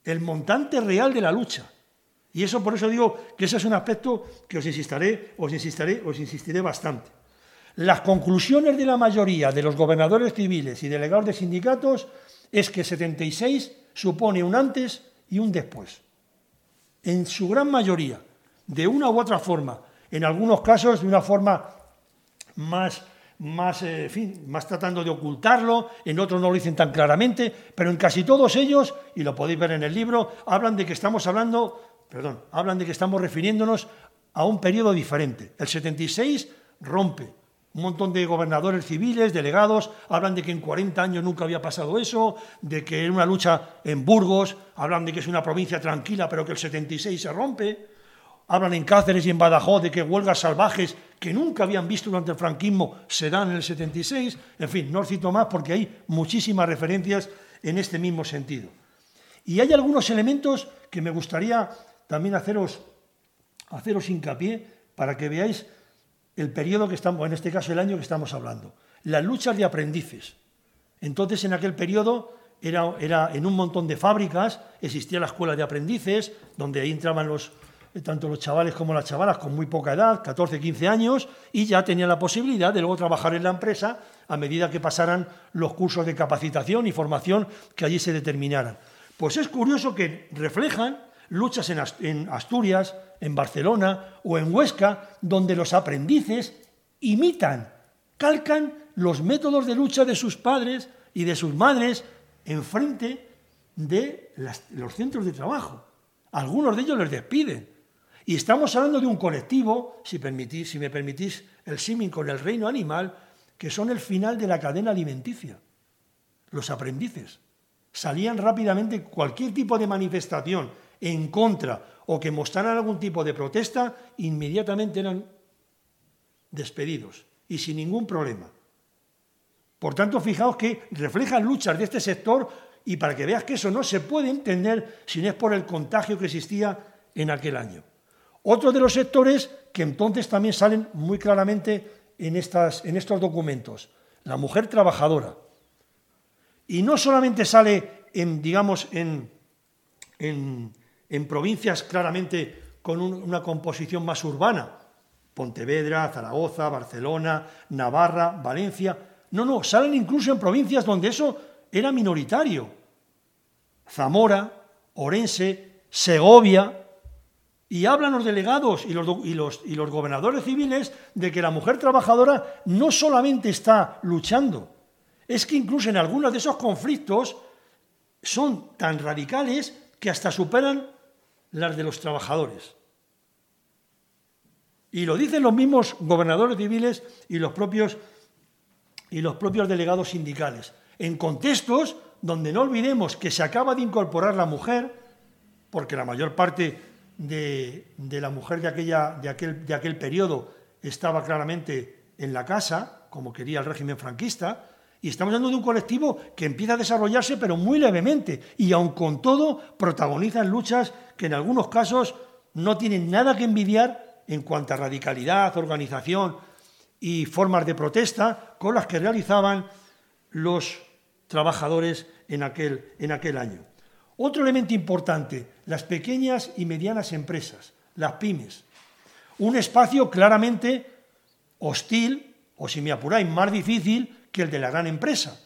el montante real de la lucha. Y eso por eso digo que ese es un aspecto que os insistiré, os insistiré, os insistiré bastante. Las conclusiones de la mayoría de los gobernadores civiles y delegados de sindicatos es que 76 supone un antes y un después. En su gran mayoría, de una u otra forma, en algunos casos de una forma más más, eh, más tratando de ocultarlo, en otros no lo dicen tan claramente, pero en casi todos ellos, y lo podéis ver en el libro, hablan de que estamos hablando, perdón, hablan de que estamos refiriéndonos a un periodo diferente. El 76 rompe. Un montón de gobernadores civiles, delegados, hablan de que en 40 años nunca había pasado eso, de que era una lucha en Burgos, hablan de que es una provincia tranquila, pero que el 76 se rompe. Hablan en Cáceres y en Badajoz de que huelgas salvajes que nunca habían visto durante el franquismo se dan en el 76. En fin, no os cito más porque hay muchísimas referencias en este mismo sentido. Y hay algunos elementos que me gustaría también haceros, haceros hincapié para que veáis el periodo que estamos, en este caso el año que estamos hablando. Las luchas de aprendices. Entonces, en aquel periodo era, era en un montón de fábricas, existía la escuela de aprendices, donde ahí entraban los, eh, tanto los chavales como las chavalas con muy poca edad, 14, 15 años, y ya tenían la posibilidad de luego trabajar en la empresa a medida que pasaran los cursos de capacitación y formación que allí se determinaran. Pues es curioso que reflejan luchas en Asturias, en Barcelona o en Huesca, donde los aprendices imitan, calcan los métodos de lucha de sus padres y de sus madres en frente de los centros de trabajo. Algunos de ellos les despiden, y estamos hablando de un colectivo, si, permitís, si me permitís el símil con el reino animal, que son el final de la cadena alimenticia. Los aprendices. Salían rápidamente cualquier tipo de manifestación en contra o que mostraran algún tipo de protesta, inmediatamente eran despedidos y sin ningún problema. Por tanto, fijaos que reflejan luchas de este sector y para que veas que eso no se puede entender si no es por el contagio que existía en aquel año. Otro de los sectores que entonces también salen muy claramente en, estas, en estos documentos, la mujer trabajadora. Y no solamente sale en, digamos, en, en, provincias claramente con una composición más urbana, Pontevedra, Zaragoza, Barcelona, Navarra, Valencia. No, no, salen incluso en provincias donde eso era minoritario. Zamora, Orense, Segovia, Y hablan los delegados y los, y, los, y los gobernadores civiles de que la mujer trabajadora no solamente está luchando, es que incluso en algunos de esos conflictos son tan radicales que hasta superan las de los trabajadores. Y lo dicen los mismos gobernadores civiles y los propios, y los propios delegados sindicales. En contextos donde no olvidemos que se acaba de incorporar la mujer, porque la mayor parte de, la mujer de, aquella, de, aquel, de aquel periodo estaba claramente en la casa, como quería el régimen franquista, y estamos hablando de un colectivo que empieza a desarrollarse, pero muy levemente, y aun con todo protagonizan luchas que en algunos casos no tienen nada que envidiar en cuanto a radicalidad, organización y formas de protesta con las que realizaban los trabajadores en aquel, en aquel año. Otro elemento importante, las pequeñas y medianas empresas, las pymes. Un espacio claramente hostil, o si me apuráis, más difícil que el de la gran empresa.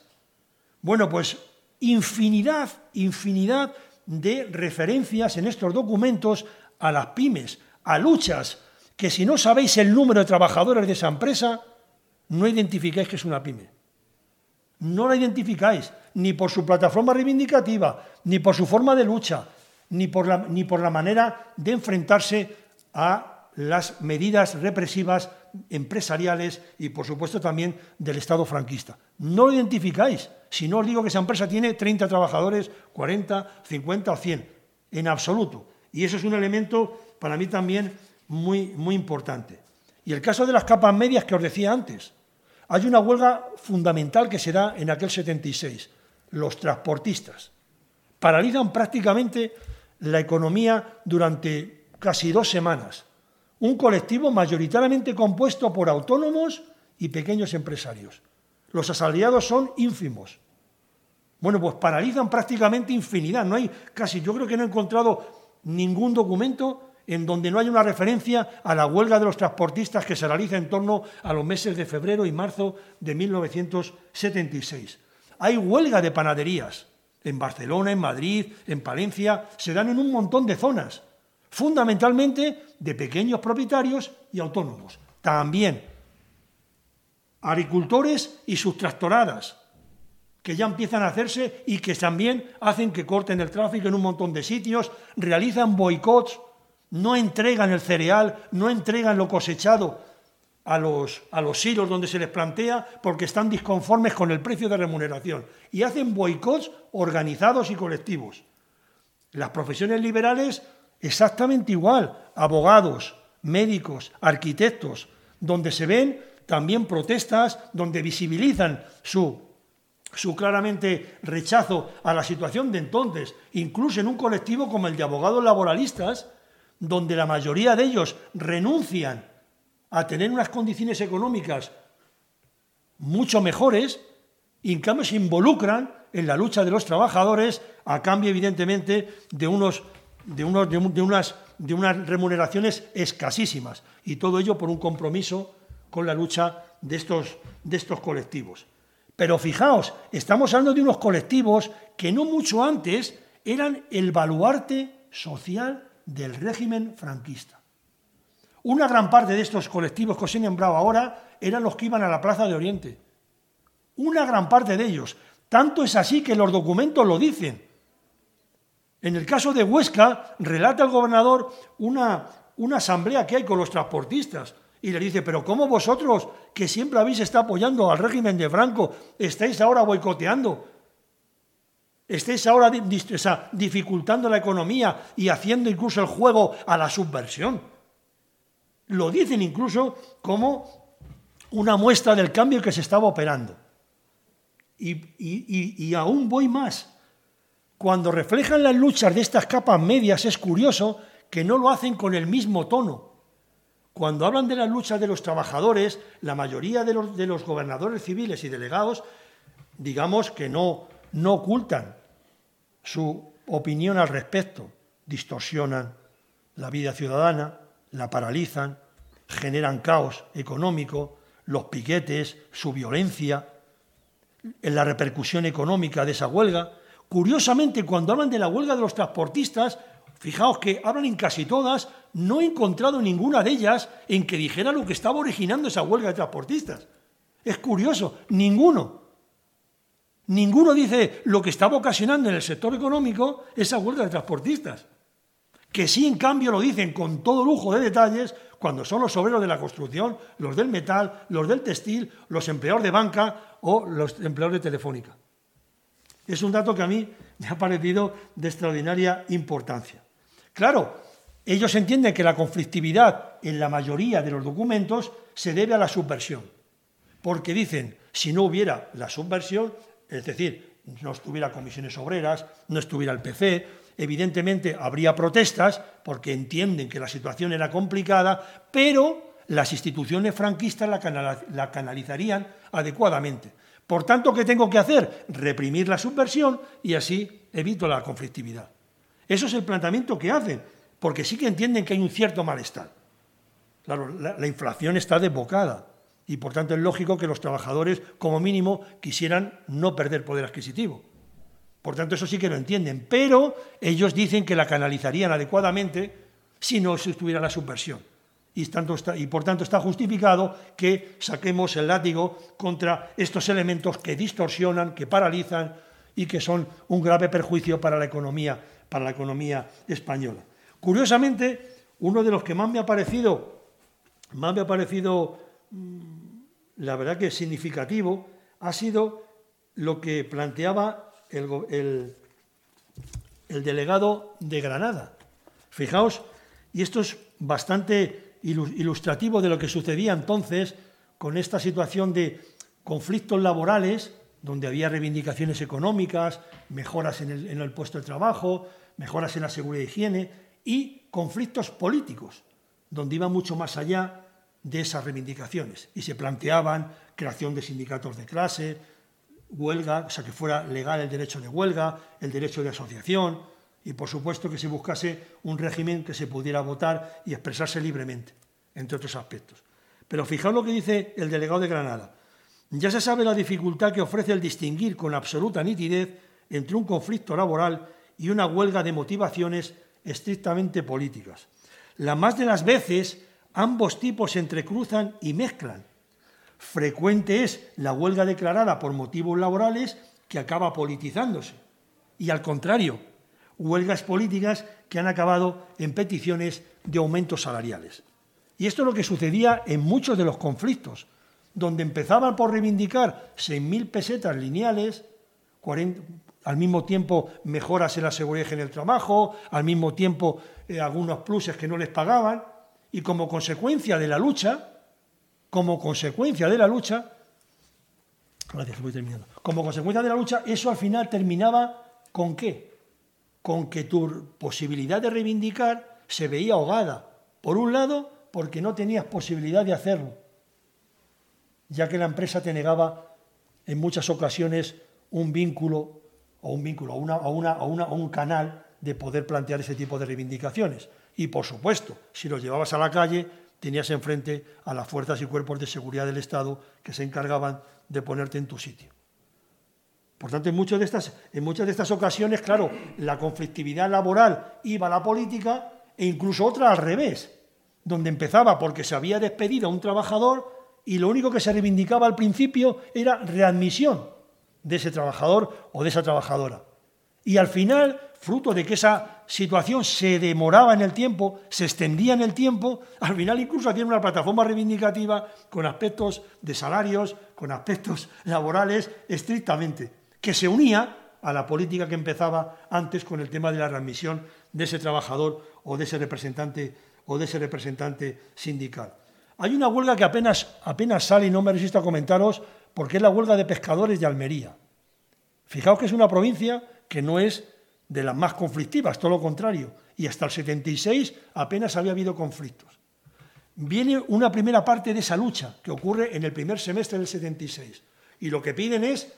Bueno, pues infinidad, infinidad de referencias en estos documentos a las pymes, a luchas que si no sabéis el número de trabajadores de esa empresa, no identificáis que es una pyme. No la identificáis ni por su plataforma reivindicativa, ni por su forma de lucha, ni por la, ni por la manera de enfrentarse a las medidas represivas empresariales y, por supuesto, también del Estado franquista. No lo identificáis. Si no os digo que esa empresa tiene 30 trabajadores, 40, 50 o 100, en absoluto. Y eso es un elemento para mí también muy, muy importante. Y el caso de las capas medias que os decía antes. Hay una huelga fundamental que se da en aquel 76. Los transportistas paralizan prácticamente la economía durante casi dos semanas. Un colectivo mayoritariamente compuesto por autónomos y pequeños empresarios. Los asalariados son ínfimos. Bueno, pues paralizan prácticamente infinidad. No hay casi, yo creo que no he encontrado ningún documento en donde no hay una referencia a la huelga de los transportistas que se realiza en torno a los meses de febrero y marzo de 1976. Hay huelga de panaderías en Barcelona, en Madrid, en Palencia, se dan en un montón de zonas, fundamentalmente de pequeños propietarios y autónomos. También agricultores y sus tractoradas, que ya empiezan a hacerse y que también hacen que corten el tráfico en un montón de sitios, realizan boicots no entregan el cereal, no entregan lo cosechado a los, a los silos donde se les plantea porque están disconformes con el precio de remuneración y hacen boicots organizados y colectivos. Las profesiones liberales exactamente igual, abogados, médicos, arquitectos, donde se ven también protestas, donde visibilizan su, su claramente rechazo a la situación de entonces, incluso en un colectivo como el de abogados laboralistas, donde la mayoría de ellos renuncian a tener unas condiciones económicas mucho mejores y en cambio se involucran en la lucha de los trabajadores a cambio evidentemente de unos de, unos, de, unas, de unas remuneraciones escasísimas y todo ello por un compromiso con la lucha de estos, de estos colectivos. Pero fijaos, estamos hablando de unos colectivos que no mucho antes eran el baluarte social del régimen franquista. Una gran parte de estos colectivos que os he nombrado ahora eran los que iban a la Plaza de Oriente. Una gran parte de ellos. Tanto es así que los documentos lo dicen. En el caso de Huesca, relata el gobernador una, una asamblea que hay con los transportistas. Y le dice, pero ¿cómo vosotros, que siempre habéis estado apoyando al régimen de Franco, estáis ahora boicoteando estéis ahora dificultando la economía y haciendo incluso el juego a la subversión. Lo dicen incluso como una muestra del cambio que se estaba operando. Y, y aún voy más. Cuando reflejan las luchas de estas capas medias es curioso que no lo hacen con el mismo tono. Cuando hablan de las luchas de los trabajadores, la mayoría de los, gobernadores civiles y delegados, digamos que no, no ocultan su opinión al respecto, distorsionan la vida ciudadana, la paralizan, generan caos económico, los piquetes, su violencia, en la repercusión económica de esa huelga. Curiosamente, cuando hablan de la huelga de los transportistas, Fijaos que hablan en casi todas, no he encontrado ninguna de ellas en que dijera lo que estaba originando esa huelga de transportistas. Es curioso, ninguno. Ninguno dice lo que estaba ocasionando en el sector económico esa huelga de transportistas. Que sí, en cambio, lo dicen con todo lujo de detalles cuando son los obreros de la construcción, los del metal, los del textil, los empleados de banca o los empleados de telefónica. Es un dato que a mí me ha parecido de extraordinaria importancia. Claro, ellos entienden que la conflictividad en la mayoría de los documentos se debe a la subversión, porque dicen, si no hubiera la subversión, es decir, no estuviera comisiones obreras, no estuviera el PC, evidentemente habría protestas porque entienden que la situación era complicada, pero las instituciones franquistas la, canalizarían adecuadamente. Por tanto, ¿qué tengo que hacer? Reprimir la subversión y así evito la conflictividad. Eso es el planteamiento que hacen, porque sí que entienden que hay un cierto malestar. Claro, la, inflación está desbocada y por tanto es lógico que los trabajadores, como mínimo, quisieran no perder poder adquisitivo. Por tanto, eso sí que lo entienden, pero ellos dicen que la canalizarían adecuadamente si no estuviera la subversión. Y, por tanto está justificado que saquemos el látigo contra estos elementos que distorsionan, que paralizan y que son un grave perjuicio para la economía para la economía española. Curiosamente, uno de los que más me ha parecido, más me ha parecido, mm, la verdad que significativo, ha sido lo que planteaba el, el delegado de Granada. Fijaos, y esto es bastante ilustrativo de lo que sucedía entonces con esta situación de conflictos laborales, donde había reivindicaciones económicas, mejoras en el, en el puesto de trabajo, mejoras en la seguridad y higiene y conflictos políticos, donde iban mucho más allá de esas reivindicaciones. Y se planteaban creación de sindicatos de clase, huelga, o sea, que fuera legal el derecho de huelga, el derecho de asociación y, por supuesto, que se buscase un régimen que se pudiera votar y expresarse libremente, entre otros aspectos. Pero fijaos lo que dice el delegado de Granada. Ya se sabe la dificultad que ofrece el distinguir con absoluta nitidez entre un conflicto laboral y una huelga de motivaciones estrictamente políticas. La más de las veces ambos tipos se entrecruzan y mezclan. Frecuente es la huelga declarada por motivos laborales que acaba politizándose. Y al contrario, huelgas políticas que han acabado en peticiones de aumentos salariales. Y esto es lo que sucedía en muchos de los conflictos, donde empezaban por reivindicar 6.000 pesetas lineales, 40, al mismo tiempo mejoras en la seguridad en el trabajo, al mismo tiempo eh, algunos pluses que no les pagaban, y como consecuencia de la lucha, como consecuencia de la lucha, como consecuencia de la lucha, eso al final terminaba con qué? Con que tu posibilidad de reivindicar se veía ahogada. Por un lado, porque no tenías posibilidad de hacerlo, ya que la empresa te negaba en muchas ocasiones un vínculo o un vínculo, una, una, un canal de poder plantear ese tipo de reivindicaciones. Y, por supuesto, si los llevabas a la calle, tenías enfrente a las fuerzas y cuerpos de seguridad del Estado que se encargaban de ponerte en tu sitio. Por tanto, en, muchas de estas, en muchas de estas ocasiones, claro, la conflictividad laboral iba a la política e incluso otra al revés, donde empezaba porque se había despedido a un trabajador y lo único que se reivindicaba al principio era readmisión de ese trabajador o de esa trabajadora. Y al final, fruto de que esa situación se demoraba en el tiempo, se extendía en el tiempo, al final incluso hacían una plataforma reivindicativa con aspectos de salarios, con aspectos laborales estrictamente, que se unía a la política que empezaba antes con el tema de la readmisión de ese trabajador o de ese representante o de ese representante sindical. Hay una huelga que apenas, apenas sale y no me resisto a comentaros porque es la huelga de pescadores de Almería. Fijaos que es una provincia que no es de las más conflictivas, todo lo contrario, y hasta el 76 apenas había habido conflictos. Viene una primera parte de esa lucha que ocurre en el primer semestre del 76, y lo que piden es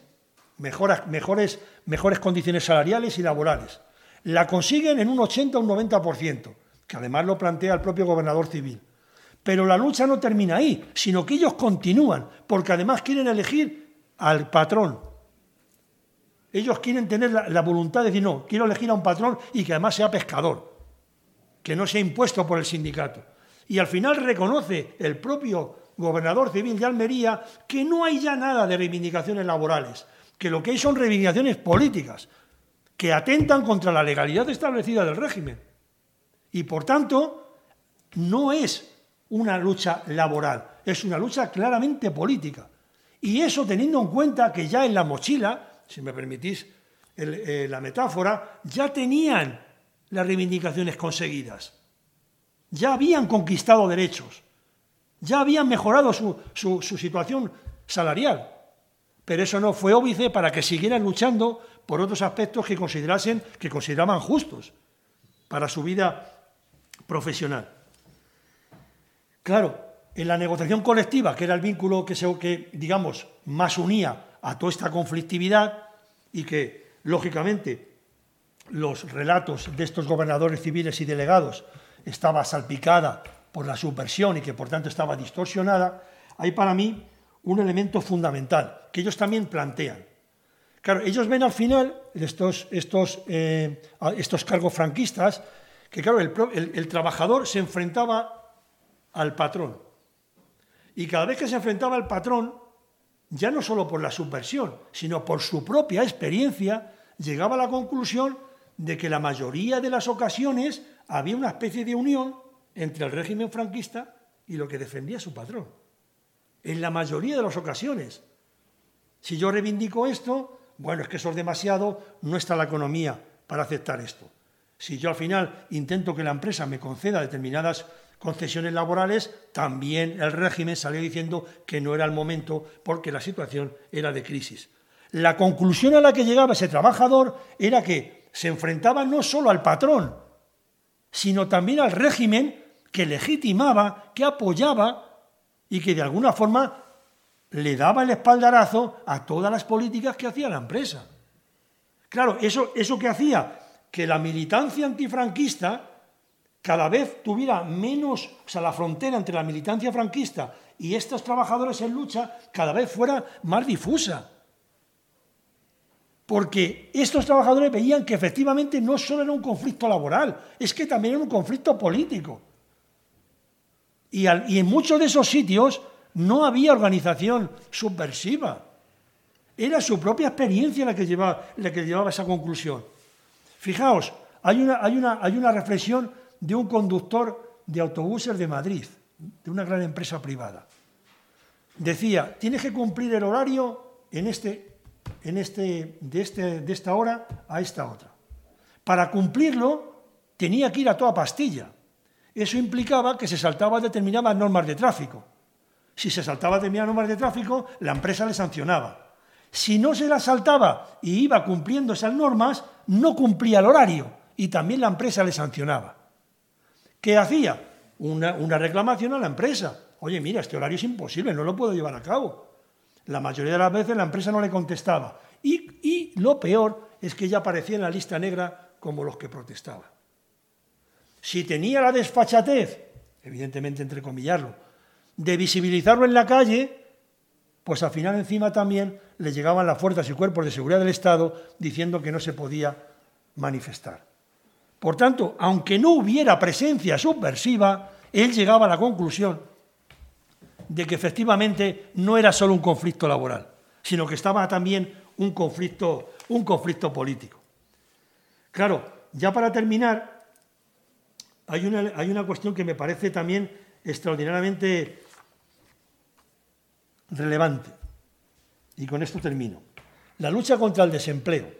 mejores, mejores condiciones salariales y laborales. La consiguen en un 80 o un 90%, que además lo plantea el propio gobernador civil. Pero la lucha no termina ahí, sino que ellos continúan, porque además quieren elegir al patrón. Ellos quieren tener la, voluntad de decir, no, quiero elegir a un patrón y que además sea pescador. que no se ha impuesto por el sindicato. Y al final reconoce el propio gobernador civil de Almería que no hay ya nada de reivindicaciones laborales, que lo que hay son reivindicaciones políticas, que atentan contra la legalidad establecida del régimen. Y por tanto, no es una lucha laboral, es una lucha claramente política. Y eso teniendo en cuenta que ya en la mochila, si me permitís eh, la metáfora, ya tenían las reivindicaciones conseguidas, ya habían conquistado derechos, ya habían mejorado su, su situación salarial. Pero eso no fue óbice para que siguieran luchando por otros aspectos que considerasen, que consideraban justos para su vida profesional. Claro, en la negociación colectiva, que era el vínculo que, se, que digamos, más unía a toda esta conflictividad y que, lógicamente, los relatos de estos gobernadores civiles y delegados estaba salpicada por la subversión y que, por tanto, estaba distorsionada, hay para mí un elemento fundamental que ellos también plantean. Claro, ellos ven al final, estos, estos, eh, estos cargos franquistas, que claro, el, trabajador se enfrentaba al patrón. Y cada vez que se enfrentaba al patrón, ya no solo por la subversión, sino por su propia experiencia, llegaba a la conclusión de que la mayoría de las ocasiones había una especie de unión entre el régimen franquista y lo que defendía su patrón. En la mayoría de las ocasiones. Si yo reivindico esto, bueno, es que eso es demasiado, no está la economía para aceptar esto. Si yo al final intento que la empresa me conceda determinadas concesiones laborales, también el régimen salió diciendo que no era el momento porque la situación era de crisis. La conclusión a la que llegaba ese trabajador era que se enfrentaba no solo al patrón, sino también al régimen que legitimaba, que apoyaba y que de alguna forma le daba el espaldarazo a todas las políticas que hacía la empresa. Claro, eso, eso que hacía que la militancia antifranquista cada vez tuviera menos, o sea, la frontera entre la militancia franquista y estos trabajadores en lucha cada vez fuera más difusa. Porque estos trabajadores veían que efectivamente no solo era un conflicto laboral, es que también era un conflicto político. Y, en muchos de esos sitios no había organización subversiva. Era su propia experiencia la que llevaba, la que llevaba esa conclusión. Fijaos, hay una, hay, una, hay una reflexión de un conductor de autobuses de Madrid, de una gran empresa privada. Decía, tienes que cumplir el horario en este, en este, de, este, de esta hora a esta otra. Para cumplirlo tenía que ir a toda pastilla. Eso implicaba que se saltaba determinadas normas de tráfico. Si se saltaba determinadas normas de tráfico, la empresa le sancionaba. Si no se la saltaba y iba cumpliendo esas normas, no cumplía el horario y también la empresa le sancionaba. ¿Qué hacía? Una, reclamación a la empresa. Oye, mira, este horario es imposible, no lo puedo llevar a cabo. La mayoría de las veces la empresa no le contestaba. Y, y lo peor es que ella aparecía en la lista negra como los que protestaban. Si tenía la desfachatez, evidentemente entrecomillarlo, de visibilizarlo en la calle, pues al final encima también le llegaban las fuerzas y cuerpos de seguridad del Estado diciendo que no se podía manifestar. Por tanto, aunque no hubiera presencia subversiva, él llegaba a la conclusión de que efectivamente no era solo un conflicto laboral, sino que estaba también un conflicto, un conflicto político. Claro, ya para terminar, hay una, cuestión que me parece también extraordinariamente relevante. Y con esto termino. La lucha contra el desempleo.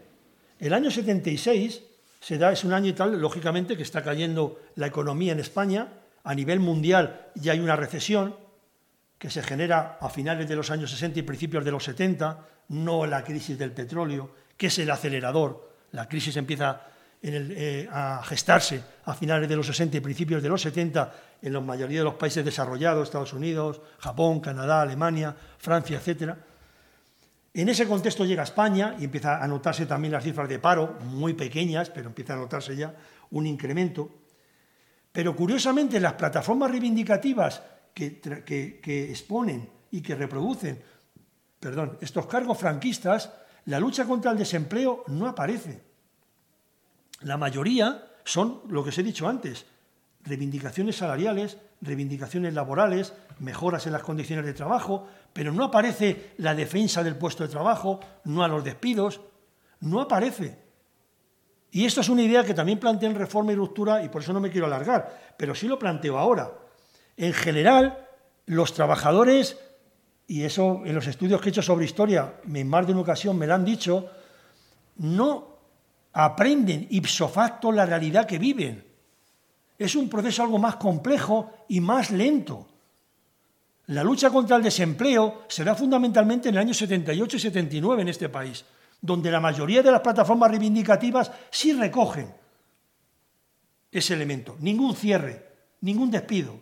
El año 76 se da, es un año y tal, lógicamente, que está cayendo la economía en España. A nivel mundial ya hay una recesión que se genera a finales de los años 60 y principios de los 70, no la crisis del petróleo, que es el acelerador. La crisis empieza eh, a gestarse a finales de los 60 y principios de los 70 en la mayoría de los países desarrollados, Estados Unidos, Japón, Canadá, Alemania, Francia, etc. En ese contexto llega España y empieza a notarse también las cifras de paro, muy pequeñas, pero empieza a notarse ya un incremento. Pero curiosamente las plataformas reivindicativas que, que exponen y que reproducen perdón, estos cargos franquistas, la lucha contra el desempleo no aparece. La mayoría son, lo que os he dicho antes, reivindicaciones salariales, reivindicaciones laborales, mejoras en las condiciones de trabajo, pero no aparece la defensa del puesto de trabajo, no a los despidos, no aparece. Y esto es una idea que también planteé en Reforma y Ruptura y por eso no me quiero alargar, pero sí lo planteo ahora. En general, los trabajadores, y eso en los estudios que he hecho sobre historia, en más de una ocasión me lo han dicho, no aprenden ipso facto la realidad que viven. Es un proceso algo más complejo y más lento. La lucha contra el desempleo se da fundamentalmente en el año 78 y 79 en este país, donde la mayoría de las plataformas reivindicativas sí recogen ese elemento. Ningún cierre, ningún despido.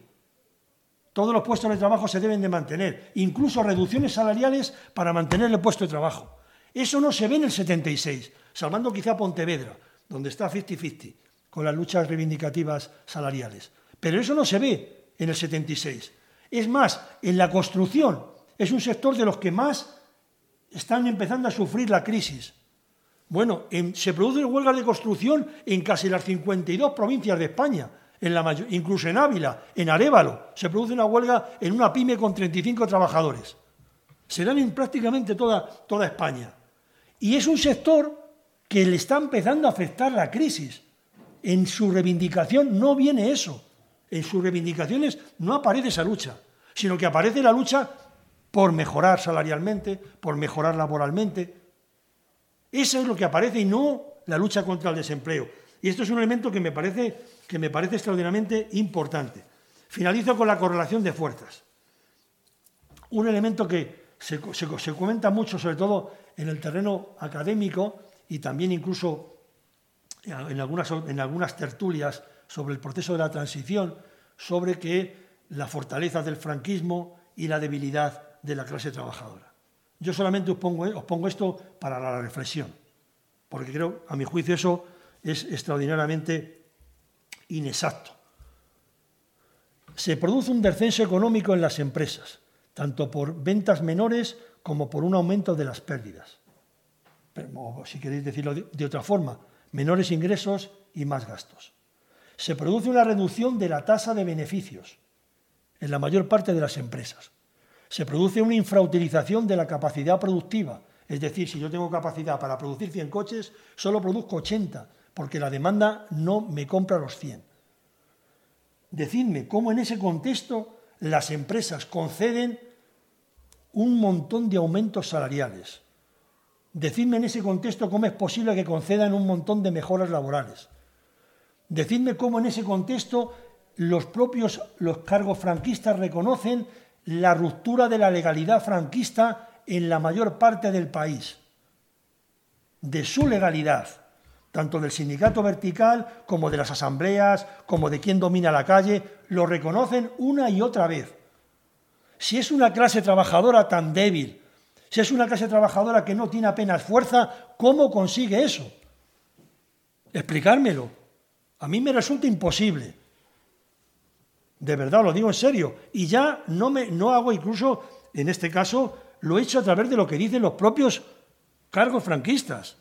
Todos los puestos de trabajo se deben de mantener, incluso reducciones salariales para mantener el puesto de trabajo. Eso no se ve en el 76, salvando quizá Pontevedra, donde está 50-50 con las luchas reivindicativas salariales. Pero eso no se ve en el 76. Es más, en la construcción es un sector de los que más están empezando a sufrir la crisis. Bueno, se producen huelgas de construcción en casi las 52 provincias de España, incluso en Ávila, en Arévalo, se produce una huelga en una pyme con 35 trabajadores. Se dan en prácticamente toda, toda España. Y es un sector que le está empezando a afectar la crisis. En su reivindicación no viene eso. En sus reivindicaciones no aparece esa lucha, sino que aparece la lucha por mejorar salarialmente, por mejorar laboralmente. Eso es lo que aparece y no la lucha contra el desempleo. Y esto es un elemento que me parece, que me parece extraordinariamente importante. Finalizo con la correlación de fuerzas. Un elemento que se, se comenta mucho, sobre todo en el terreno académico, y también incluso en algunas, en algunas tertulias sobre el proceso de la transición, sobre que la fortaleza del franquismo y la debilidad de la clase trabajadora. Yo solamente os pongo, os pongo esto para la reflexión, porque creo, a mi juicio, eso es extraordinariamente inexacto. Se produce un descenso económico en las empresas, tanto por ventas menores como por un aumento de las pérdidas o si queréis decirlo de otra forma, menores ingresos y más gastos. Se produce una reducción de la tasa de beneficios en la mayor parte de las empresas. Se produce una infrautilización de la capacidad productiva, es decir, si yo tengo capacidad para producir 100 coches, solo produzco 80, porque la demanda no me compra los 100. Decidme cómo en ese contexto las empresas conceden un montón de aumentos salariales, Decidme en ese contexto cómo es posible que concedan un montón de mejoras laborales. Decidme cómo en ese contexto los propios los cargos franquistas reconocen la ruptura de la legalidad franquista en la mayor parte del país, de su legalidad, tanto del sindicato vertical como de las asambleas, como de quien domina la calle, lo reconocen una y otra vez. Si es una clase trabajadora tan débil, si es una clase trabajadora que no tiene apenas fuerza, ¿cómo consigue eso? Explicármelo. A mí me resulta imposible. De verdad, lo digo en serio. Y ya no, me, no hago incluso, en este caso, lo he hecho a través de lo que dicen los propios cargos franquistas,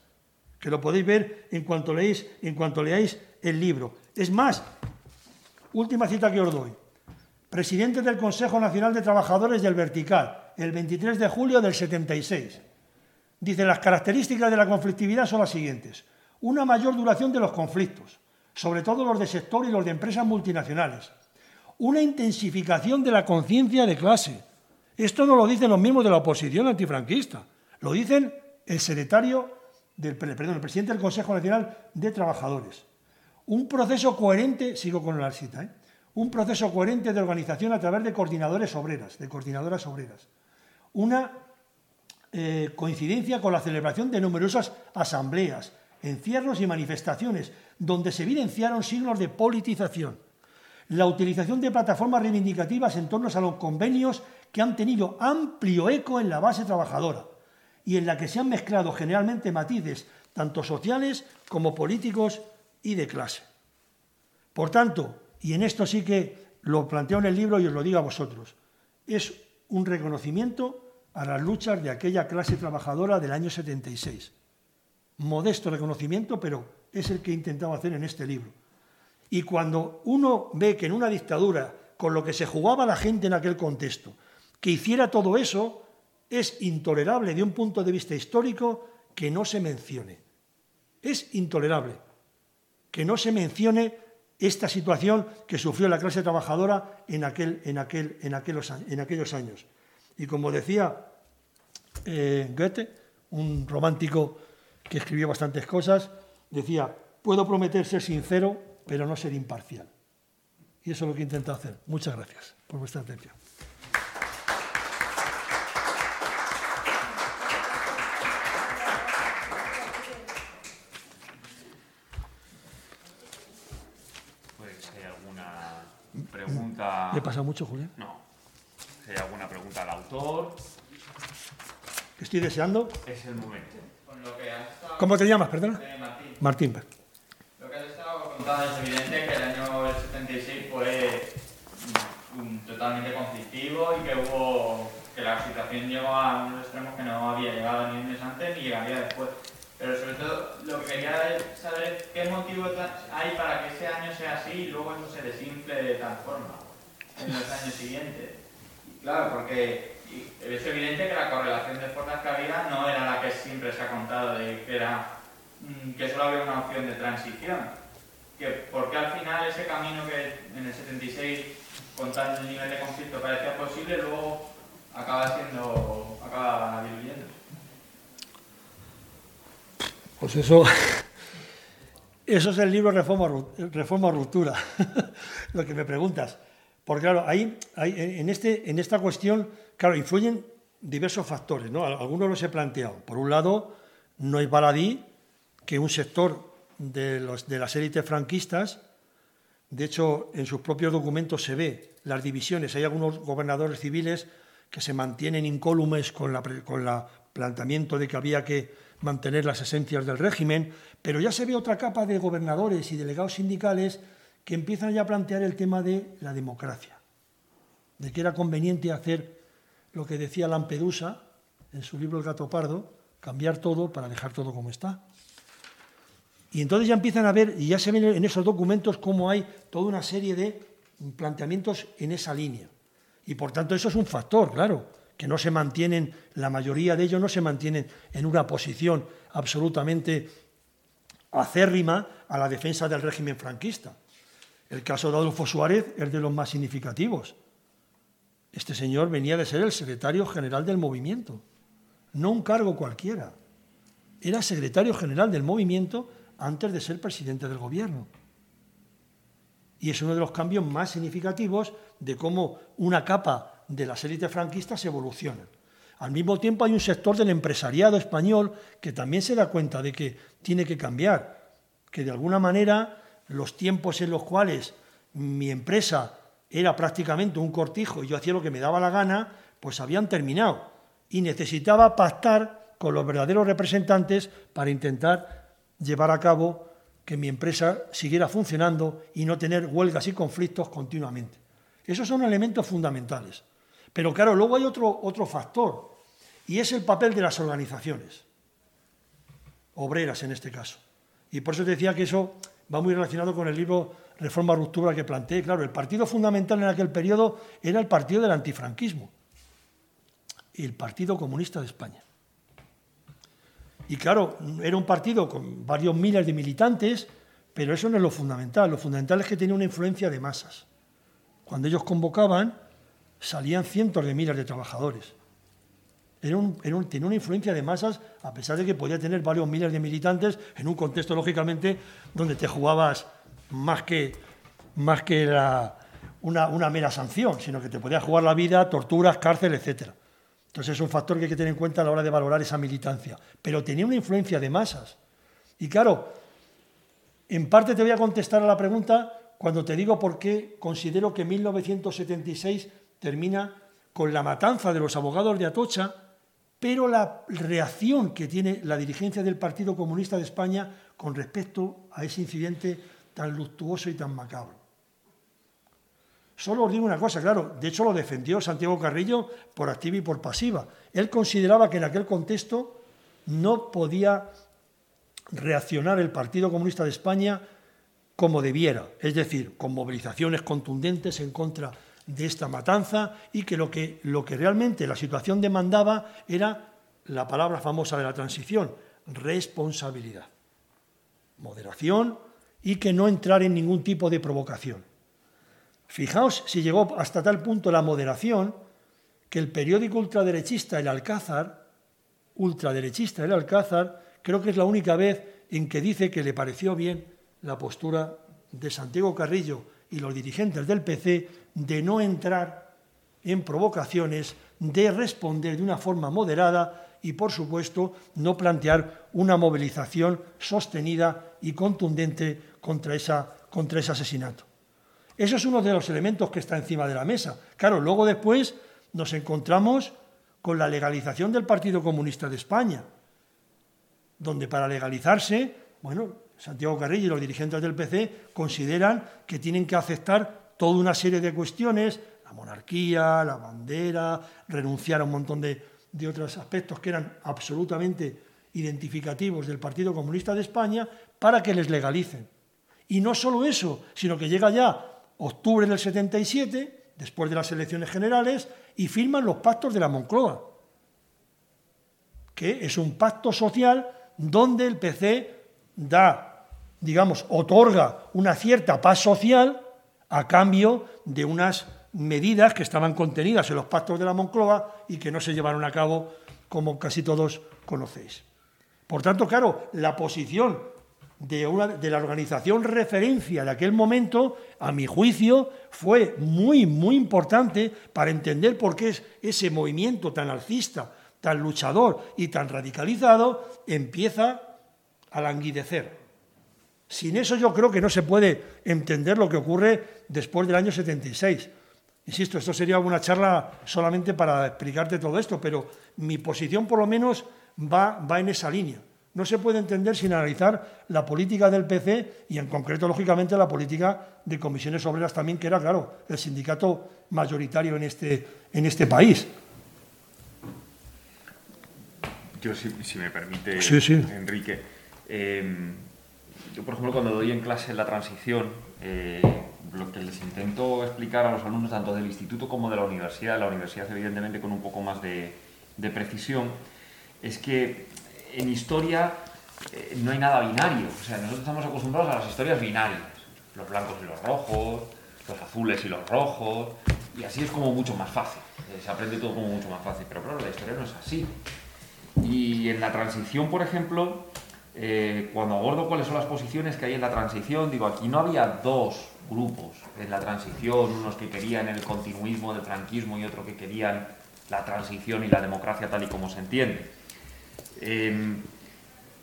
que lo podéis ver en cuanto leáis, en cuanto leáis el libro. Es más, última cita que os doy. Presidente del Consejo Nacional de Trabajadores del Vertical, el 23 de julio del 76. Dice, las características de la conflictividad son las siguientes. Una mayor duración de los conflictos, sobre todo los de sector y los de empresas multinacionales. Una intensificación de la conciencia de clase. Esto no lo dicen los mismos de la oposición antifranquista, lo dicen el secretario, del, perdón, el presidente del Consejo Nacional de Trabajadores. Un proceso coherente, sigo con la cita, ¿eh? un proceso coherente de organización a través de coordinadores obreras, de coordinadoras obreras una eh, coincidencia con la celebración de numerosas asambleas, encierros y manifestaciones, donde se evidenciaron signos de politización. La utilización de plataformas reivindicativas en torno a los convenios que han tenido amplio eco en la base trabajadora y en la que se han mezclado generalmente matices tanto sociales como políticos y de clase. Por tanto, y en esto sí que lo planteo en el libro y os lo digo a vosotros, es un reconocimiento a las luchas de aquella clase trabajadora del año 76. Modesto reconocimiento, pero es el que he intentado hacer en este libro. Y cuando uno ve que en una dictadura, con lo que se jugaba la gente en aquel contexto, que hiciera todo eso, es intolerable de un punto de vista histórico que no se mencione. Es intolerable que no se mencione esta situación que sufrió la clase trabajadora aquel, en, aquel, en, aquellos, en aquellos, años. Y como decía eh, Goethe, un romántico que escribió bastantes cosas, decía, puedo prometer ser sincero, pero no ser imparcial. Y eso es lo que intento hacer. Muchas gracias por vuestra atención. ¿Le pasa mucho, Julián? No. Si hay alguna pregunta al autor. ¿Qué estoy deseando? Es el momento. ¿Cómo te llamas, perdona? Eh, Martín. Martín. Lo que has estado contando es evidente que el año 76 fue totalmente conflictivo y que hubo que la situación llegó a unos extremos que no había llegado ni un mes antes ni llegaría después. Pero sobre todo lo que quería es saber qué motivo hay para que ese año sea así y luego eso se desinfle de tal forma en los años siguientes. Claro, porque es evidente que la correlación de fuerzas que había no era la que siempre se ha contado, de que, era, mm, que solo había una opción de transición. Que, porque al final ese camino que en el 76, con tal nivel de conflicto, parecía posible, luego acaba siendo, acaba diluyendo. Pues eso, eso es el libro Reforma, Reforma Ruptura, lo que me preguntas. Porque claro, ahí, en, este, en esta cuestión, claro, influyen diversos factores, ¿no? Algunos los he planteado. Por un lado, no hay baladí que un sector de, los, de las élites franquistas, de hecho, en sus propios documentos se ve las divisiones. Hay algunos gobernadores civiles que se mantienen incólumes con el con la planteamiento de que había que mantener las esencias del régimen, pero ya se ve otra capa de gobernadores y delegados sindicales que empiezan ya a plantear el tema de la democracia, de que era conveniente hacer lo que decía Lampedusa en su libro El gato pardo, cambiar todo para dejar todo como está. Y entonces ya empiezan a ver, y ya se ven en esos documentos, cómo hay toda una serie de planteamientos en esa línea. Y por tanto eso es un factor, claro, que no se mantienen, la mayoría de ellos no se mantienen en una posición absolutamente acérrima a la defensa del régimen franquista. El caso de Adolfo Suárez es de los más significativos. Este señor venía de ser el secretario general del movimiento, no un cargo cualquiera. Era secretario general del movimiento antes de ser presidente del gobierno. Y es uno de los cambios más significativos de cómo una capa de las élites franquistas evoluciona. Al mismo tiempo hay un sector del empresariado español que también se da cuenta de que tiene que cambiar, que de alguna manera los tiempos en los cuales mi empresa era prácticamente un cortijo y yo hacía lo que me daba la gana, pues habían terminado. Y necesitaba pactar con los verdaderos representantes para intentar llevar a cabo que mi empresa siguiera funcionando y no tener huelgas y conflictos continuamente. Esos son elementos fundamentales. Pero claro, luego hay otro, otro factor, y es el papel de las organizaciones, obreras en este caso. Y por eso te decía que eso va muy relacionado con el libro Reforma Ruptura que planteé. Claro, el partido fundamental en aquel periodo era el partido del antifranquismo, el Partido Comunista de España. Y claro, era un partido con varios miles de militantes, pero eso no es lo fundamental. Lo fundamental es que tenía una influencia de masas. Cuando ellos convocaban, salían cientos de miles de trabajadores. Era tenía una influencia de masas, a pesar de que podía tener varios miles de militantes, en un contexto, lógicamente, donde te jugabas más que, más que una, una, mera sanción, sino que te podía jugar la vida, torturas, cárcel, etc. Entonces es un factor que hay que tener en cuenta a la hora de valorar esa militancia. Pero tenía una influencia de masas. Y claro, en parte te voy a contestar a la pregunta cuando te digo por qué considero que 1976 termina con la matanza de los abogados de Atocha pero la reacción que tiene la dirigencia del Partido Comunista de España con respecto a ese incidente tan luctuoso y tan macabro. Solo os digo una cosa, claro, de hecho lo defendió Santiago Carrillo por activa y por pasiva. Él consideraba que en aquel contexto no podía reaccionar el Partido Comunista de España como debiera, es decir, con movilizaciones contundentes en contra de esta matanza y que lo que, lo que realmente la situación demandaba era la palabra famosa de la transición, responsabilidad, moderación y que no entrar en ningún tipo de provocación. Fijaos si llegó hasta tal punto la moderación que el periódico ultraderechista El Alcázar, ultraderechista El Alcázar, creo que es la única vez en que dice que le pareció bien la postura de Santiago Carrillo y los dirigentes del PC de no entrar en provocaciones, de responder de una forma moderada y, por supuesto, no plantear una movilización sostenida y contundente contra, esa, contra ese asesinato. Eso es uno de los elementos que está encima de la mesa. Claro, luego después nos encontramos con la legalización del Partido Comunista de España, donde para legalizarse, bueno, Santiago Carrillo y los dirigentes del PC consideran que tienen que aceptar toda una serie de cuestiones, la monarquía, la bandera, renunciar a un montón de, de otros aspectos que eran absolutamente identificativos del Partido Comunista de España, para que les legalicen. Y no solo eso, sino que llega ya octubre del 77, después de las elecciones generales, y firman los pactos de la Moncloa, que es un pacto social donde el PC da, digamos, otorga una cierta paz social a cambio de unas medidas que estaban contenidas en los pactos de la Moncloa y que no se llevaron a cabo, como casi todos conocéis. Por tanto, claro, la posición de, de, la organización referencia de aquel momento, a mi juicio, fue muy, muy importante para entender por qué ese movimiento tan alcista, tan luchador y tan radicalizado empieza a languidecer. Sin eso yo creo que no se puede entender lo que ocurre después del año 76. Insisto, esto sería una charla solamente para explicarte todo esto, pero mi posición por lo menos va, va en esa línea. No se puede entender sin analizar la política del PC y en concreto, lógicamente, la política de comisiones obreras también, que era, claro, el sindicato mayoritario en este, en este país. Yo, si, me permite, sí, sí. Enrique, eh, yo, por ejemplo, cuando doy en clase la transición, eh, lo que les intento explicar a los alumnos tanto del instituto como de la universidad, la universidad evidentemente con un poco más de, precisión, es que en historia eh, no hay nada binario. O sea, nosotros estamos acostumbrados a las historias binarias, los blancos y los rojos, los azules y los rojos, y así es como mucho más fácil. Eh, se aprende todo como mucho más fácil, pero claro, la historia no es así. Y en la transición, por ejemplo, eh, cuando abordo cuáles son las posiciones que hay en la transición, digo, aquí no había dos grupos en la transición, unos que querían el continuismo del franquismo y otros que querían la transición y la democracia tal y como se entiende. Em,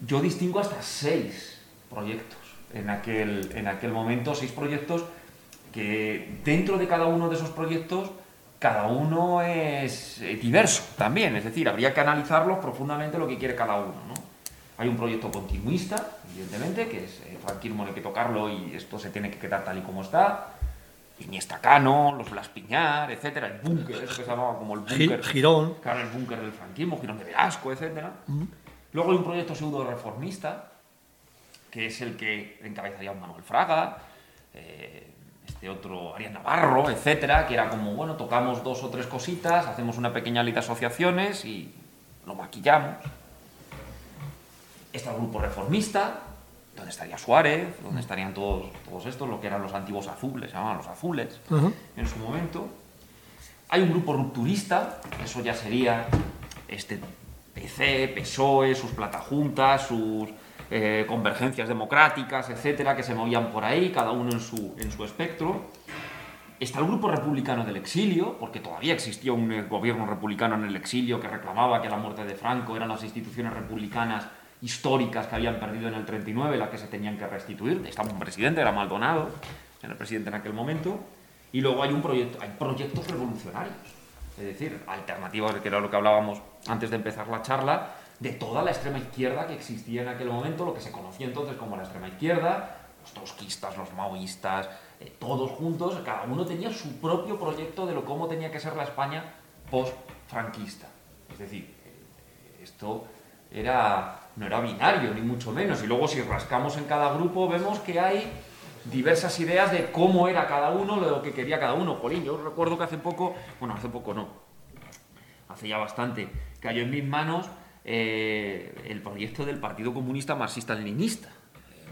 yo distingo hasta seis proyectos en aquel, en aquel momento, seis proyectos que dentro de cada uno de esos proyectos cada uno es diverso también, es decir, habría que analizarlos profundamente lo que quiere cada uno. ¿no? Hay un proyecto continuista, evidentemente, que es el franquismo, no hay que tocarlo y esto se tiene que quedar tal y como está. Iniesta Cano, los Blas Piñar, etcétera, el búnker, eso que se llamaba como el búnker. Girón. Claro, el búnker del franquismo, Girón de Velasco, etcétera. Luego hay un proyecto pseudo reformista, que es el que encabezaría un Manuel Fraga, eh, este otro Arias Navarro, etcétera, que era como, bueno, tocamos dos o tres cositas, hacemos una pequeña lista de asociaciones y lo maquillamos está el grupo reformista, donde estaría Suárez, donde estarían todos, todos estos, lo que eran los antiguos azules, se llamaban los azules en su momento. Hay un grupo rupturista, eso ya sería este PC, PSOE, sus platajuntas, sus eh, convergencias democráticas, etcétera, que se movían por ahí, cada uno en su, en su espectro. Está el grupo republicano del exilio, porque todavía existía un gobierno republicano en el exilio que reclamaba que la muerte de Franco eran las instituciones republicanas históricas que habían perdido en el 39, las que se tenían que restituir. Estaba un presidente, era Maldonado, era el presidente en aquel momento. Y luego hay, un proyecto, hay proyectos revolucionarios, es decir, alternativas, que era lo que hablábamos antes de empezar la charla, de toda la extrema izquierda que existía en aquel momento, lo que se conocía entonces como la extrema izquierda, los trotskistas, los maoístas, eh, todos juntos, cada uno tenía su propio proyecto de lo cómo tenía que ser la España post-franquista. Es decir, eh, esto era no era binario, ni mucho menos. Y luego si rascamos en cada grupo vemos que hay diversas ideas de cómo era cada uno, lo que quería cada uno. Jolín, yo recuerdo que hace poco, bueno, hace poco no, hace ya bastante, cayó en mis manos eh, el proyecto del Partido Comunista Marxista-Leninista,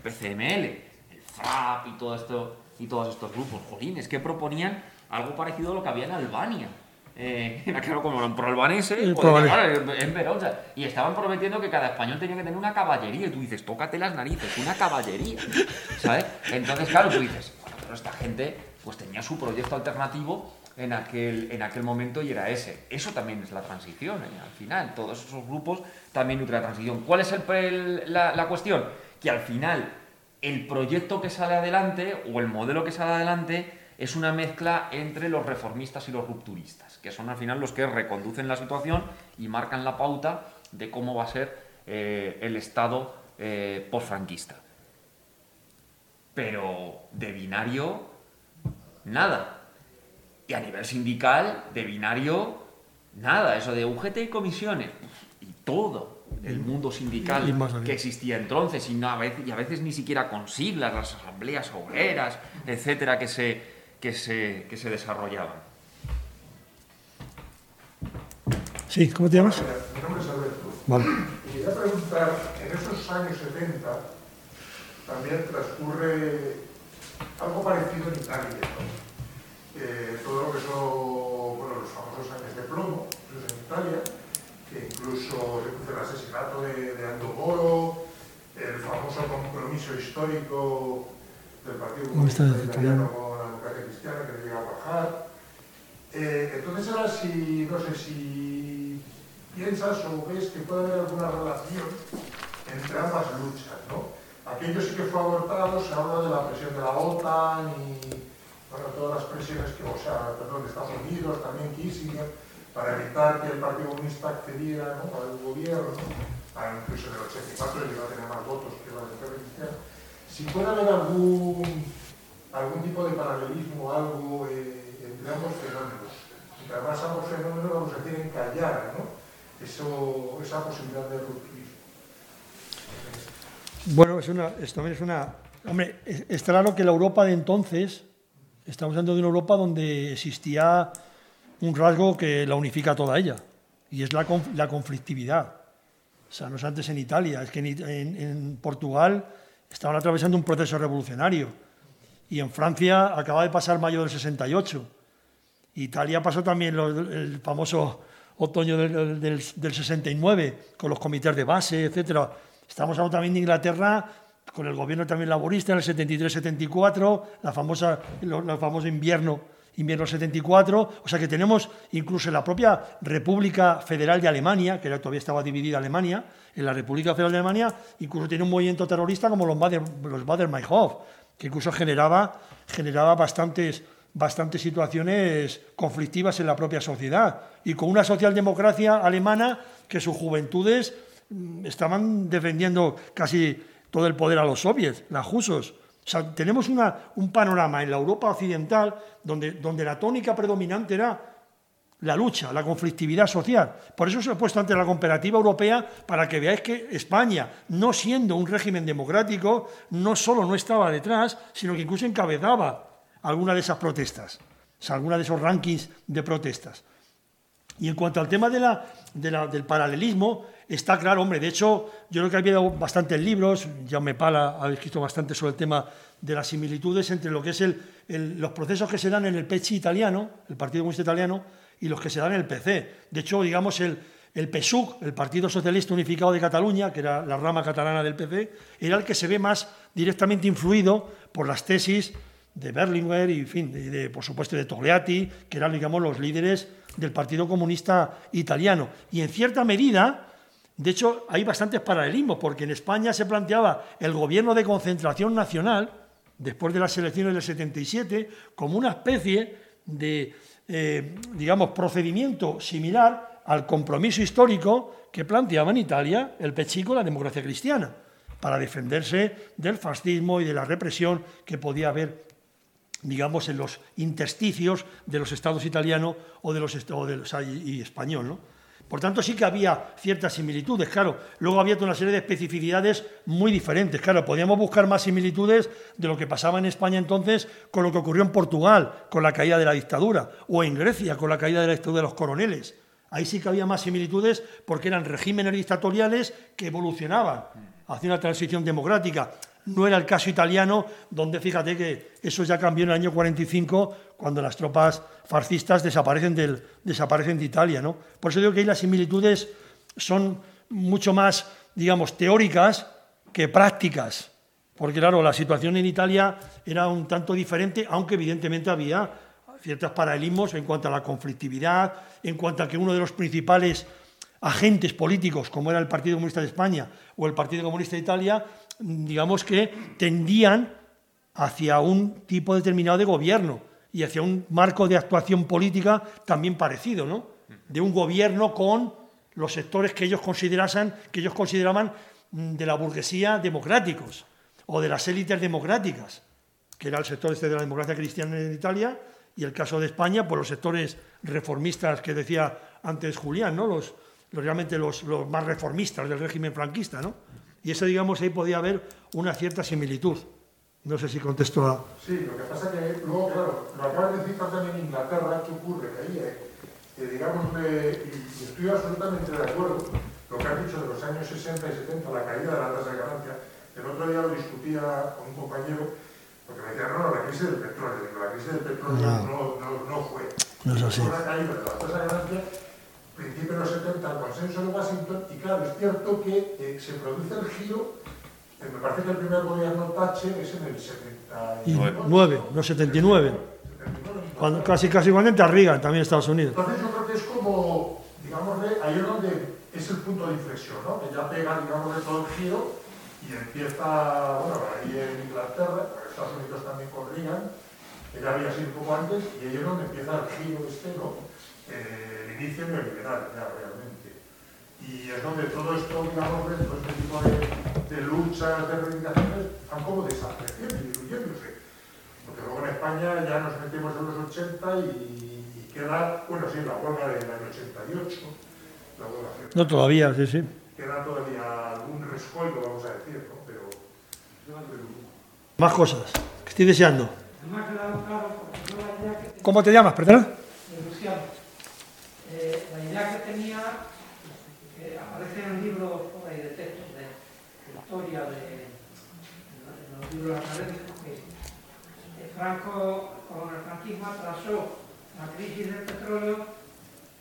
PCML, el FRAP y todo esto y todos estos grupos. Jolín, es que proponían algo parecido a lo que había en Albania. Eh, claro, como los proalbaneses, en Verosa. Y estaban prometiendo que cada español tenía que tener una caballería. Y tú dices, tócate las narices, una caballería. ¿Sabes? Entonces, claro, tú dices, bueno, pero esta gente pues tenía su proyecto alternativo en aquel, en aquel momento y era ese. Eso también es la transición, ¿eh? al final. Todos esos grupos también nutren la transición. ¿Cuál es el, la, la cuestión? Que al final el proyecto que sale adelante o el modelo que sale adelante es una mezcla entre los reformistas y los rupturistas, que son al final los que reconducen la situación y marcan la pauta de cómo va a ser eh, el Estado eh, postfranquista. Pero de binario, nada. Y a nivel sindical, de binario, nada. Eso de UGT y comisiones. Y todo el mundo sindical que existía entonces y, a veces, y a veces ni siquiera con siglas, las asambleas obreras, etcétera, que se, que se, que se desarrollaban. Sí, ¿cómo te llamas? Mi nombre es Alberto. Vale. Y quería preguntar, en esos años 70 también transcurre algo parecido en Italia, ¿no? eh, todo lo que son bueno, los famosos años de plomo, en Italia, que incluso el asesinato de, de Aldo Moro, el famoso compromiso histórico del Partido Comunista Italiano con la democracia cristiana que no llega a bajar. Eh, entonces ahora si, no sé si piensas o ves que puede haber alguna relación entre ambas luchas, ¿no? Aquello sí que fue abortado, se habla de la presión de la OTAN y todas las presiones que, o sea, perdón, de Estados Unidos, también Kissinger, para evitar que el Partido Comunista accediera ¿no? al gobierno, para incluso en el 84 llegó a tener más votos que la democracia cristiana si puede haber algún, algún tipo de paralelismo, algo eh, entre ambos fenómenos. Y además ambos fenómenos, vamos a decir, encallar ¿no? Esa posibilidad de. Bueno, es una, esto también es una... Hombre, es, es claro que la Europa de entonces, estamos hablando de una Europa donde existía un rasgo que la unifica toda ella, y es la, la conflictividad. O sea, no es antes en Italia, es que en Portugal estaban atravesando un proceso revolucionario. Y en Francia acaba de pasar mayo del 68. Italia pasó también el famoso otoño del, del, del, 69, con los comités de base, etc. Estamos hablando también de Inglaterra, con el gobierno también laborista en el 73-74, la famosa, el famoso invierno, invierno 74. O sea que tenemos incluso en la propia República Federal de Alemania, que todavía estaba dividida Alemania, en la República Federal de Alemania incluso tiene un movimiento terrorista como los Bader, los Bader que incluso generaba, generaba bastantes, bastantes situaciones conflictivas en la propia sociedad. Y con una socialdemocracia alemana que sus juventudes mm, estaban defendiendo casi todo el poder a los soviets, las jusos. O sea, tenemos una, un panorama en la Europa occidental donde, donde la tónica predominante era la lucha, la conflictividad social. Por eso se ha puesto ante la comparativa europea para que veáis que España, no siendo un régimen democrático, no solo no estaba detrás, sino que incluso encabezaba alguna de esas protestas, alguna de esos rankings de protestas. Y en cuanto al tema de la, de la, del paralelismo, está claro, hombre, de hecho, yo creo que ha habido bastantes libros, Jaume Pala ha escrito bastante sobre el tema de las similitudes entre lo que es el, los procesos que se dan en el PECI italiano, el Partido Comunista Italiano, y los que se dan en el PC. De hecho, digamos, el, el PSUC, el Partido Socialista Unificado de Cataluña, que era la rama catalana del PC, era el que se ve más directamente influido por las tesis de Berlinguer y, en fin, de, de, por supuesto, de Togliatti, que eran, los líderes del Partido Comunista Italiano. Y en cierta medida, de hecho, hay bastantes paralelismos, porque en España se planteaba el gobierno de concentración nacional, después de las elecciones del 77, como una especie de eh, digamos, procedimiento similar al compromiso histórico que planteaba en Italia el Pechico la democracia cristiana, para defenderse del fascismo y de la represión que podía haber, digamos, en los intersticios de los estados italianos o de los, o de y, español. ¿no? Por tanto, sí que había ciertas similitudes, claro. Luego había una serie de especificidades muy diferentes. Claro, podíamos buscar más similitudes de lo que pasaba en España entonces con lo que ocurrió en Portugal, con la caída de la dictadura, o en Grecia, con la caída de la dictadura de los coroneles. Ahí sí que había más similitudes porque eran regímenes dictatoriales que evolucionaban hacia una transición democrática. No era el caso italiano, donde fíjate que eso ya cambió en el año 45, cuando las tropas fascistas desaparecen, de Italia. ¿no? Por eso digo que ahí las similitudes son mucho más, digamos, teóricas que prácticas. Porque, claro, la situación en Italia era un tanto diferente, aunque evidentemente había ciertos paralelismos en cuanto a la conflictividad, en cuanto a que uno de los principales agentes políticos, como era el Partido Comunista de España o el Partido Comunista de Italia, digamos que tendían hacia un tipo determinado de gobierno y hacia un marco de actuación política también parecido, ¿no? De un gobierno con los sectores que ellos consideraban, que ellos consideraban mm, de la burguesía democráticos o de las élites democráticas, que era el sector este de la democracia cristiana en Italia y el caso de España, por los sectores reformistas que decía antes Julián, ¿no? Los, realmente los, los más reformistas del régimen franquista, ¿no? Y eso, digamos, ahí podía haber una cierta similitud. No sé si contesto a... Sí, lo que pasa es que luego, claro, lo acabas de citar también en Inglaterra, ¿qué ocurre? Que ahí, eh, que digamos, y estoy absolutamente de acuerdo, lo que has dicho de los años 60 y 70, la caída de la tasa de ganancia, el otro día lo discutía con un compañero, porque me decía, no, no, la crisis del petróleo, la crisis del petróleo no, no, no, fue. No es así. Fue la caída de la tasa de ganancia principio de los 70, el consenso de Washington, y claro, es cierto que eh, se produce el giro, eh, me parece que el primer gobierno Thatcher es en el 79, no 79. Cuando, casi, casi igualmente a Reagan, también Estados Unidos. Entonces yo creo que es como, digamos, ahí es donde es el punto de inflexión, ¿no? que ya pega, digamos, de todo el giro y empieza, bueno, ahí en Inglaterra, en Estados Unidos también con Reagan, que ya había sido un poco antes, y ahí es donde empieza el giro este, ¿no? Eh, inicio neoliberal, ya realmente. Y es donde todo esto, digamos, todo este tipo de, de luchas, de reivindicaciones, van como desapareciendo y diluyéndose. Porque luego en España ya nos metemos en los 80 y, y queda, bueno, sí, la huelga del año 88. La huelga no todavía, sí, sí. Queda todavía algún rescoldo, vamos a decir, ¿no? Pero... Más cosas que estoy deseando. ¿Cómo te llamas, perdón? Eh, la idea que tenía, que aparece en el libro de textos de, historia de, los libros académicos, que Franco con el franquismo atrasó la crisis del petróleo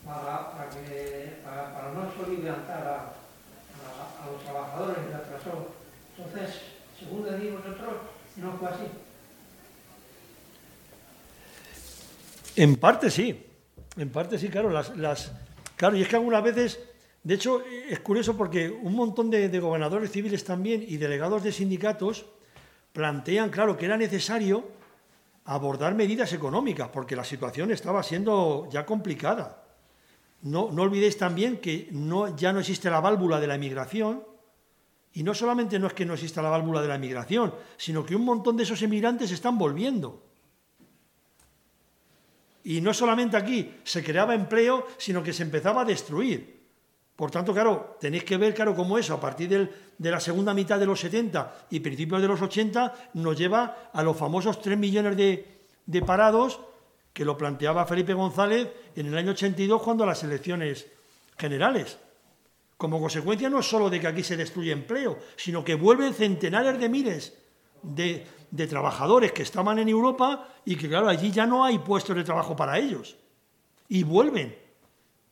para, para, que, para, no soliviantar a, los trabajadores y la atrasó. Entonces, según digo nosotros, no fue así. En parte sí. En parte sí, claro, las, claro, y es que algunas veces, de hecho, es curioso porque un montón de, gobernadores civiles también y delegados de sindicatos plantean, claro, que era necesario abordar medidas económicas, porque la situación estaba siendo ya complicada. No, no olvidéis también que no, ya no existe la válvula de la emigración, y no solamente no es que no exista la válvula de la emigración, sino que un montón de esos emigrantes están volviendo. Y no solamente aquí se creaba empleo, sino que se empezaba a destruir. Por tanto, claro, tenéis que ver, claro, cómo eso, a partir de la segunda mitad de los 70 y principios de los 80, nos lleva a los famosos 3 millones de, de parados que lo planteaba Felipe González en el año 82 cuando las elecciones generales. Como consecuencia no solo de que aquí se destruye empleo, sino que vuelven centenares de miles de, de trabajadores que estaban en Europa y que, claro, allí ya no hay puestos de trabajo para ellos. Y vuelven.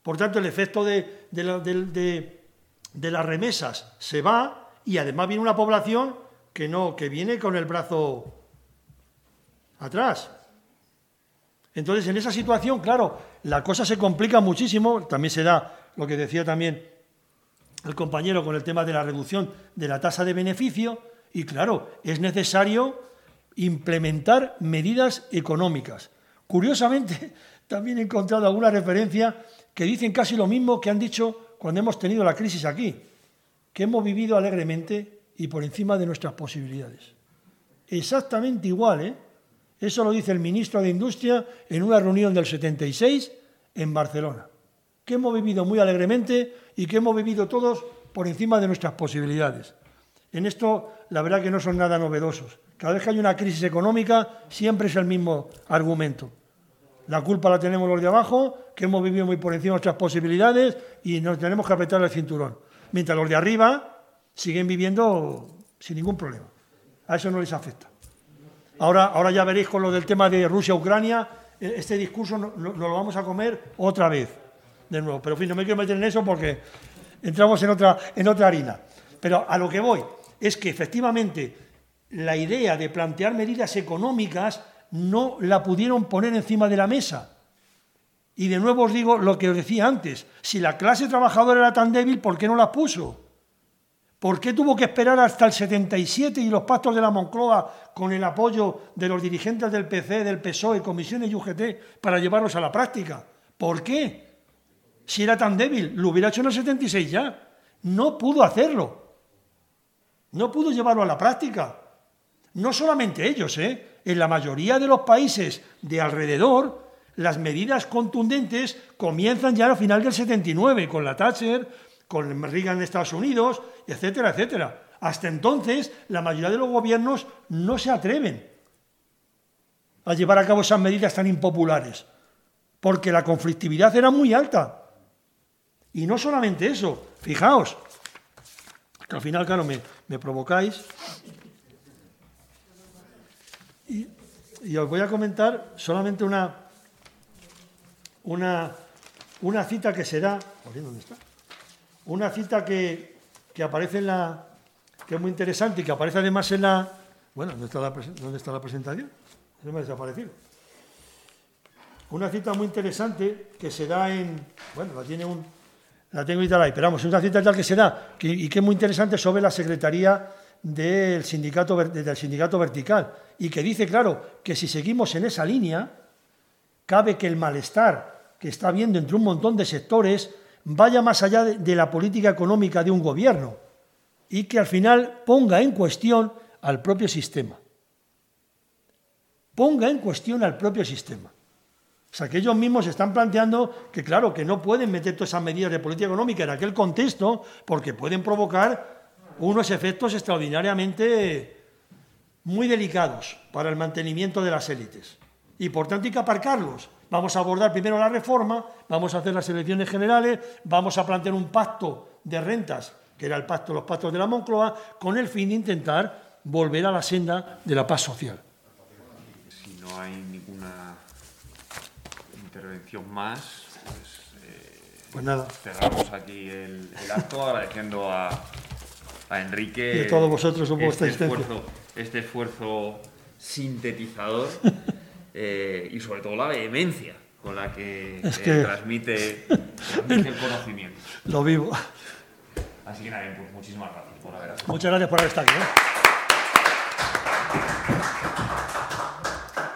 Por tanto, el efecto de, de, las remesas se va y además viene una población que, no, que viene con el brazo atrás. Entonces, en esa situación, claro, la cosa se complica muchísimo. También se da lo que decía también el compañero con el tema de la reducción de la tasa de beneficio. Y claro, es necesario implementar medidas económicas. Curiosamente, también he encontrado alguna referencia que dicen casi lo mismo que han dicho cuando hemos tenido la crisis aquí, que hemos vivido alegremente y por encima de nuestras posibilidades. Exactamente igual, ¿eh? Eso lo dice el ministro de Industria en una reunión del 76 en Barcelona. que hemos vivido muy alegremente y que hemos vivido todos por encima de nuestras posibilidades. En esto, la verdad que no son nada novedosos. Cada vez que hay una crisis económica, siempre es el mismo argumento. La culpa la tenemos los de abajo, que hemos vivido muy por encima de nuestras posibilidades y nos tenemos que apretar el cinturón. Mientras los de arriba siguen viviendo sin ningún problema. A eso no les afecta. Ahora, ahora ya veréis con lo del tema de Rusia-Ucrania, e, este discurso nos no, lo vamos a comer otra vez, de nuevo. Pero en fin, no me quiero meter en eso porque entramos en otra, en otra harina. Pero a lo que voy es que efectivamente la idea de plantear medidas económicas no la pudieron poner encima de la mesa. Y de nuevo os digo lo que os decía antes, si la clase trabajadora era tan débil, ¿por qué no la puso? ¿Por qué tuvo que esperar hasta el 77 y los pactos de la Moncloa con el apoyo de los dirigentes del PC, del PSOE, comisiones y UGT para llevarlos a la práctica? ¿Por qué? Si era tan débil, lo hubiera hecho en el 76 ya. No pudo hacerlo. No pudo llevarlo a la práctica. No solamente ellos, ¿eh? En la mayoría de los países de alrededor, las medidas contundentes comienzan ya al final del 79, con la Thatcher, con Reagan en Estados Unidos, etcétera, etcétera. Hasta entonces, la mayoría de los gobiernos no se atreven a llevar a cabo esas medidas tan impopulares, porque la conflictividad era muy alta. Y no solamente eso, fijaos, que al final, claro, me, provocáis. Y, y, os voy a comentar solamente una, una, una cita que será. ¿Dónde está? una cita que, aparece en la. que es muy interesante y que aparece además en la. Bueno, ¿dónde está la, dónde está la presentación? Se me ha desaparecido. Una cita muy interesante que se da en. Bueno, la tiene un. La tengo ahí, pero vamos, una cita tal que se da y que es muy interesante sobre la Secretaría del sindicato, sindicato vertical y que dice, claro, que si seguimos en esa línea, cabe que el malestar que está habiendo entre un montón de sectores vaya más allá de, la política económica de un gobierno y que al final ponga en cuestión al propio sistema. Ponga en cuestión al propio sistema. O sea, que ellos mismos están planteando que, claro, que no pueden meter todas esas medidas de política económica en aquel contexto porque pueden provocar unos efectos extraordinariamente muy delicados para el mantenimiento de las élites. Y por tanto hay que aparcarlos Vamos a abordar primero la reforma, vamos a hacer las elecciones generales, vamos a plantear un pacto de rentas, que era el pacto, los pactos de la Moncloa, con el fin de intentar volver a la senda de la paz social. Si no hay ninguna intervención más, pues, eh, pues nada. cerramos aquí el, acto agradeciendo a, a, Enrique y a todos vosotros este esfuerzo, este esfuerzo sintetizador Eh, y sobre todo la vehemencia con la que, transmite, el conocimiento. Lo vivo. Así que nada, pues muchísimas gracias por haber Muchas gracias por haber estado aquí. ¿eh?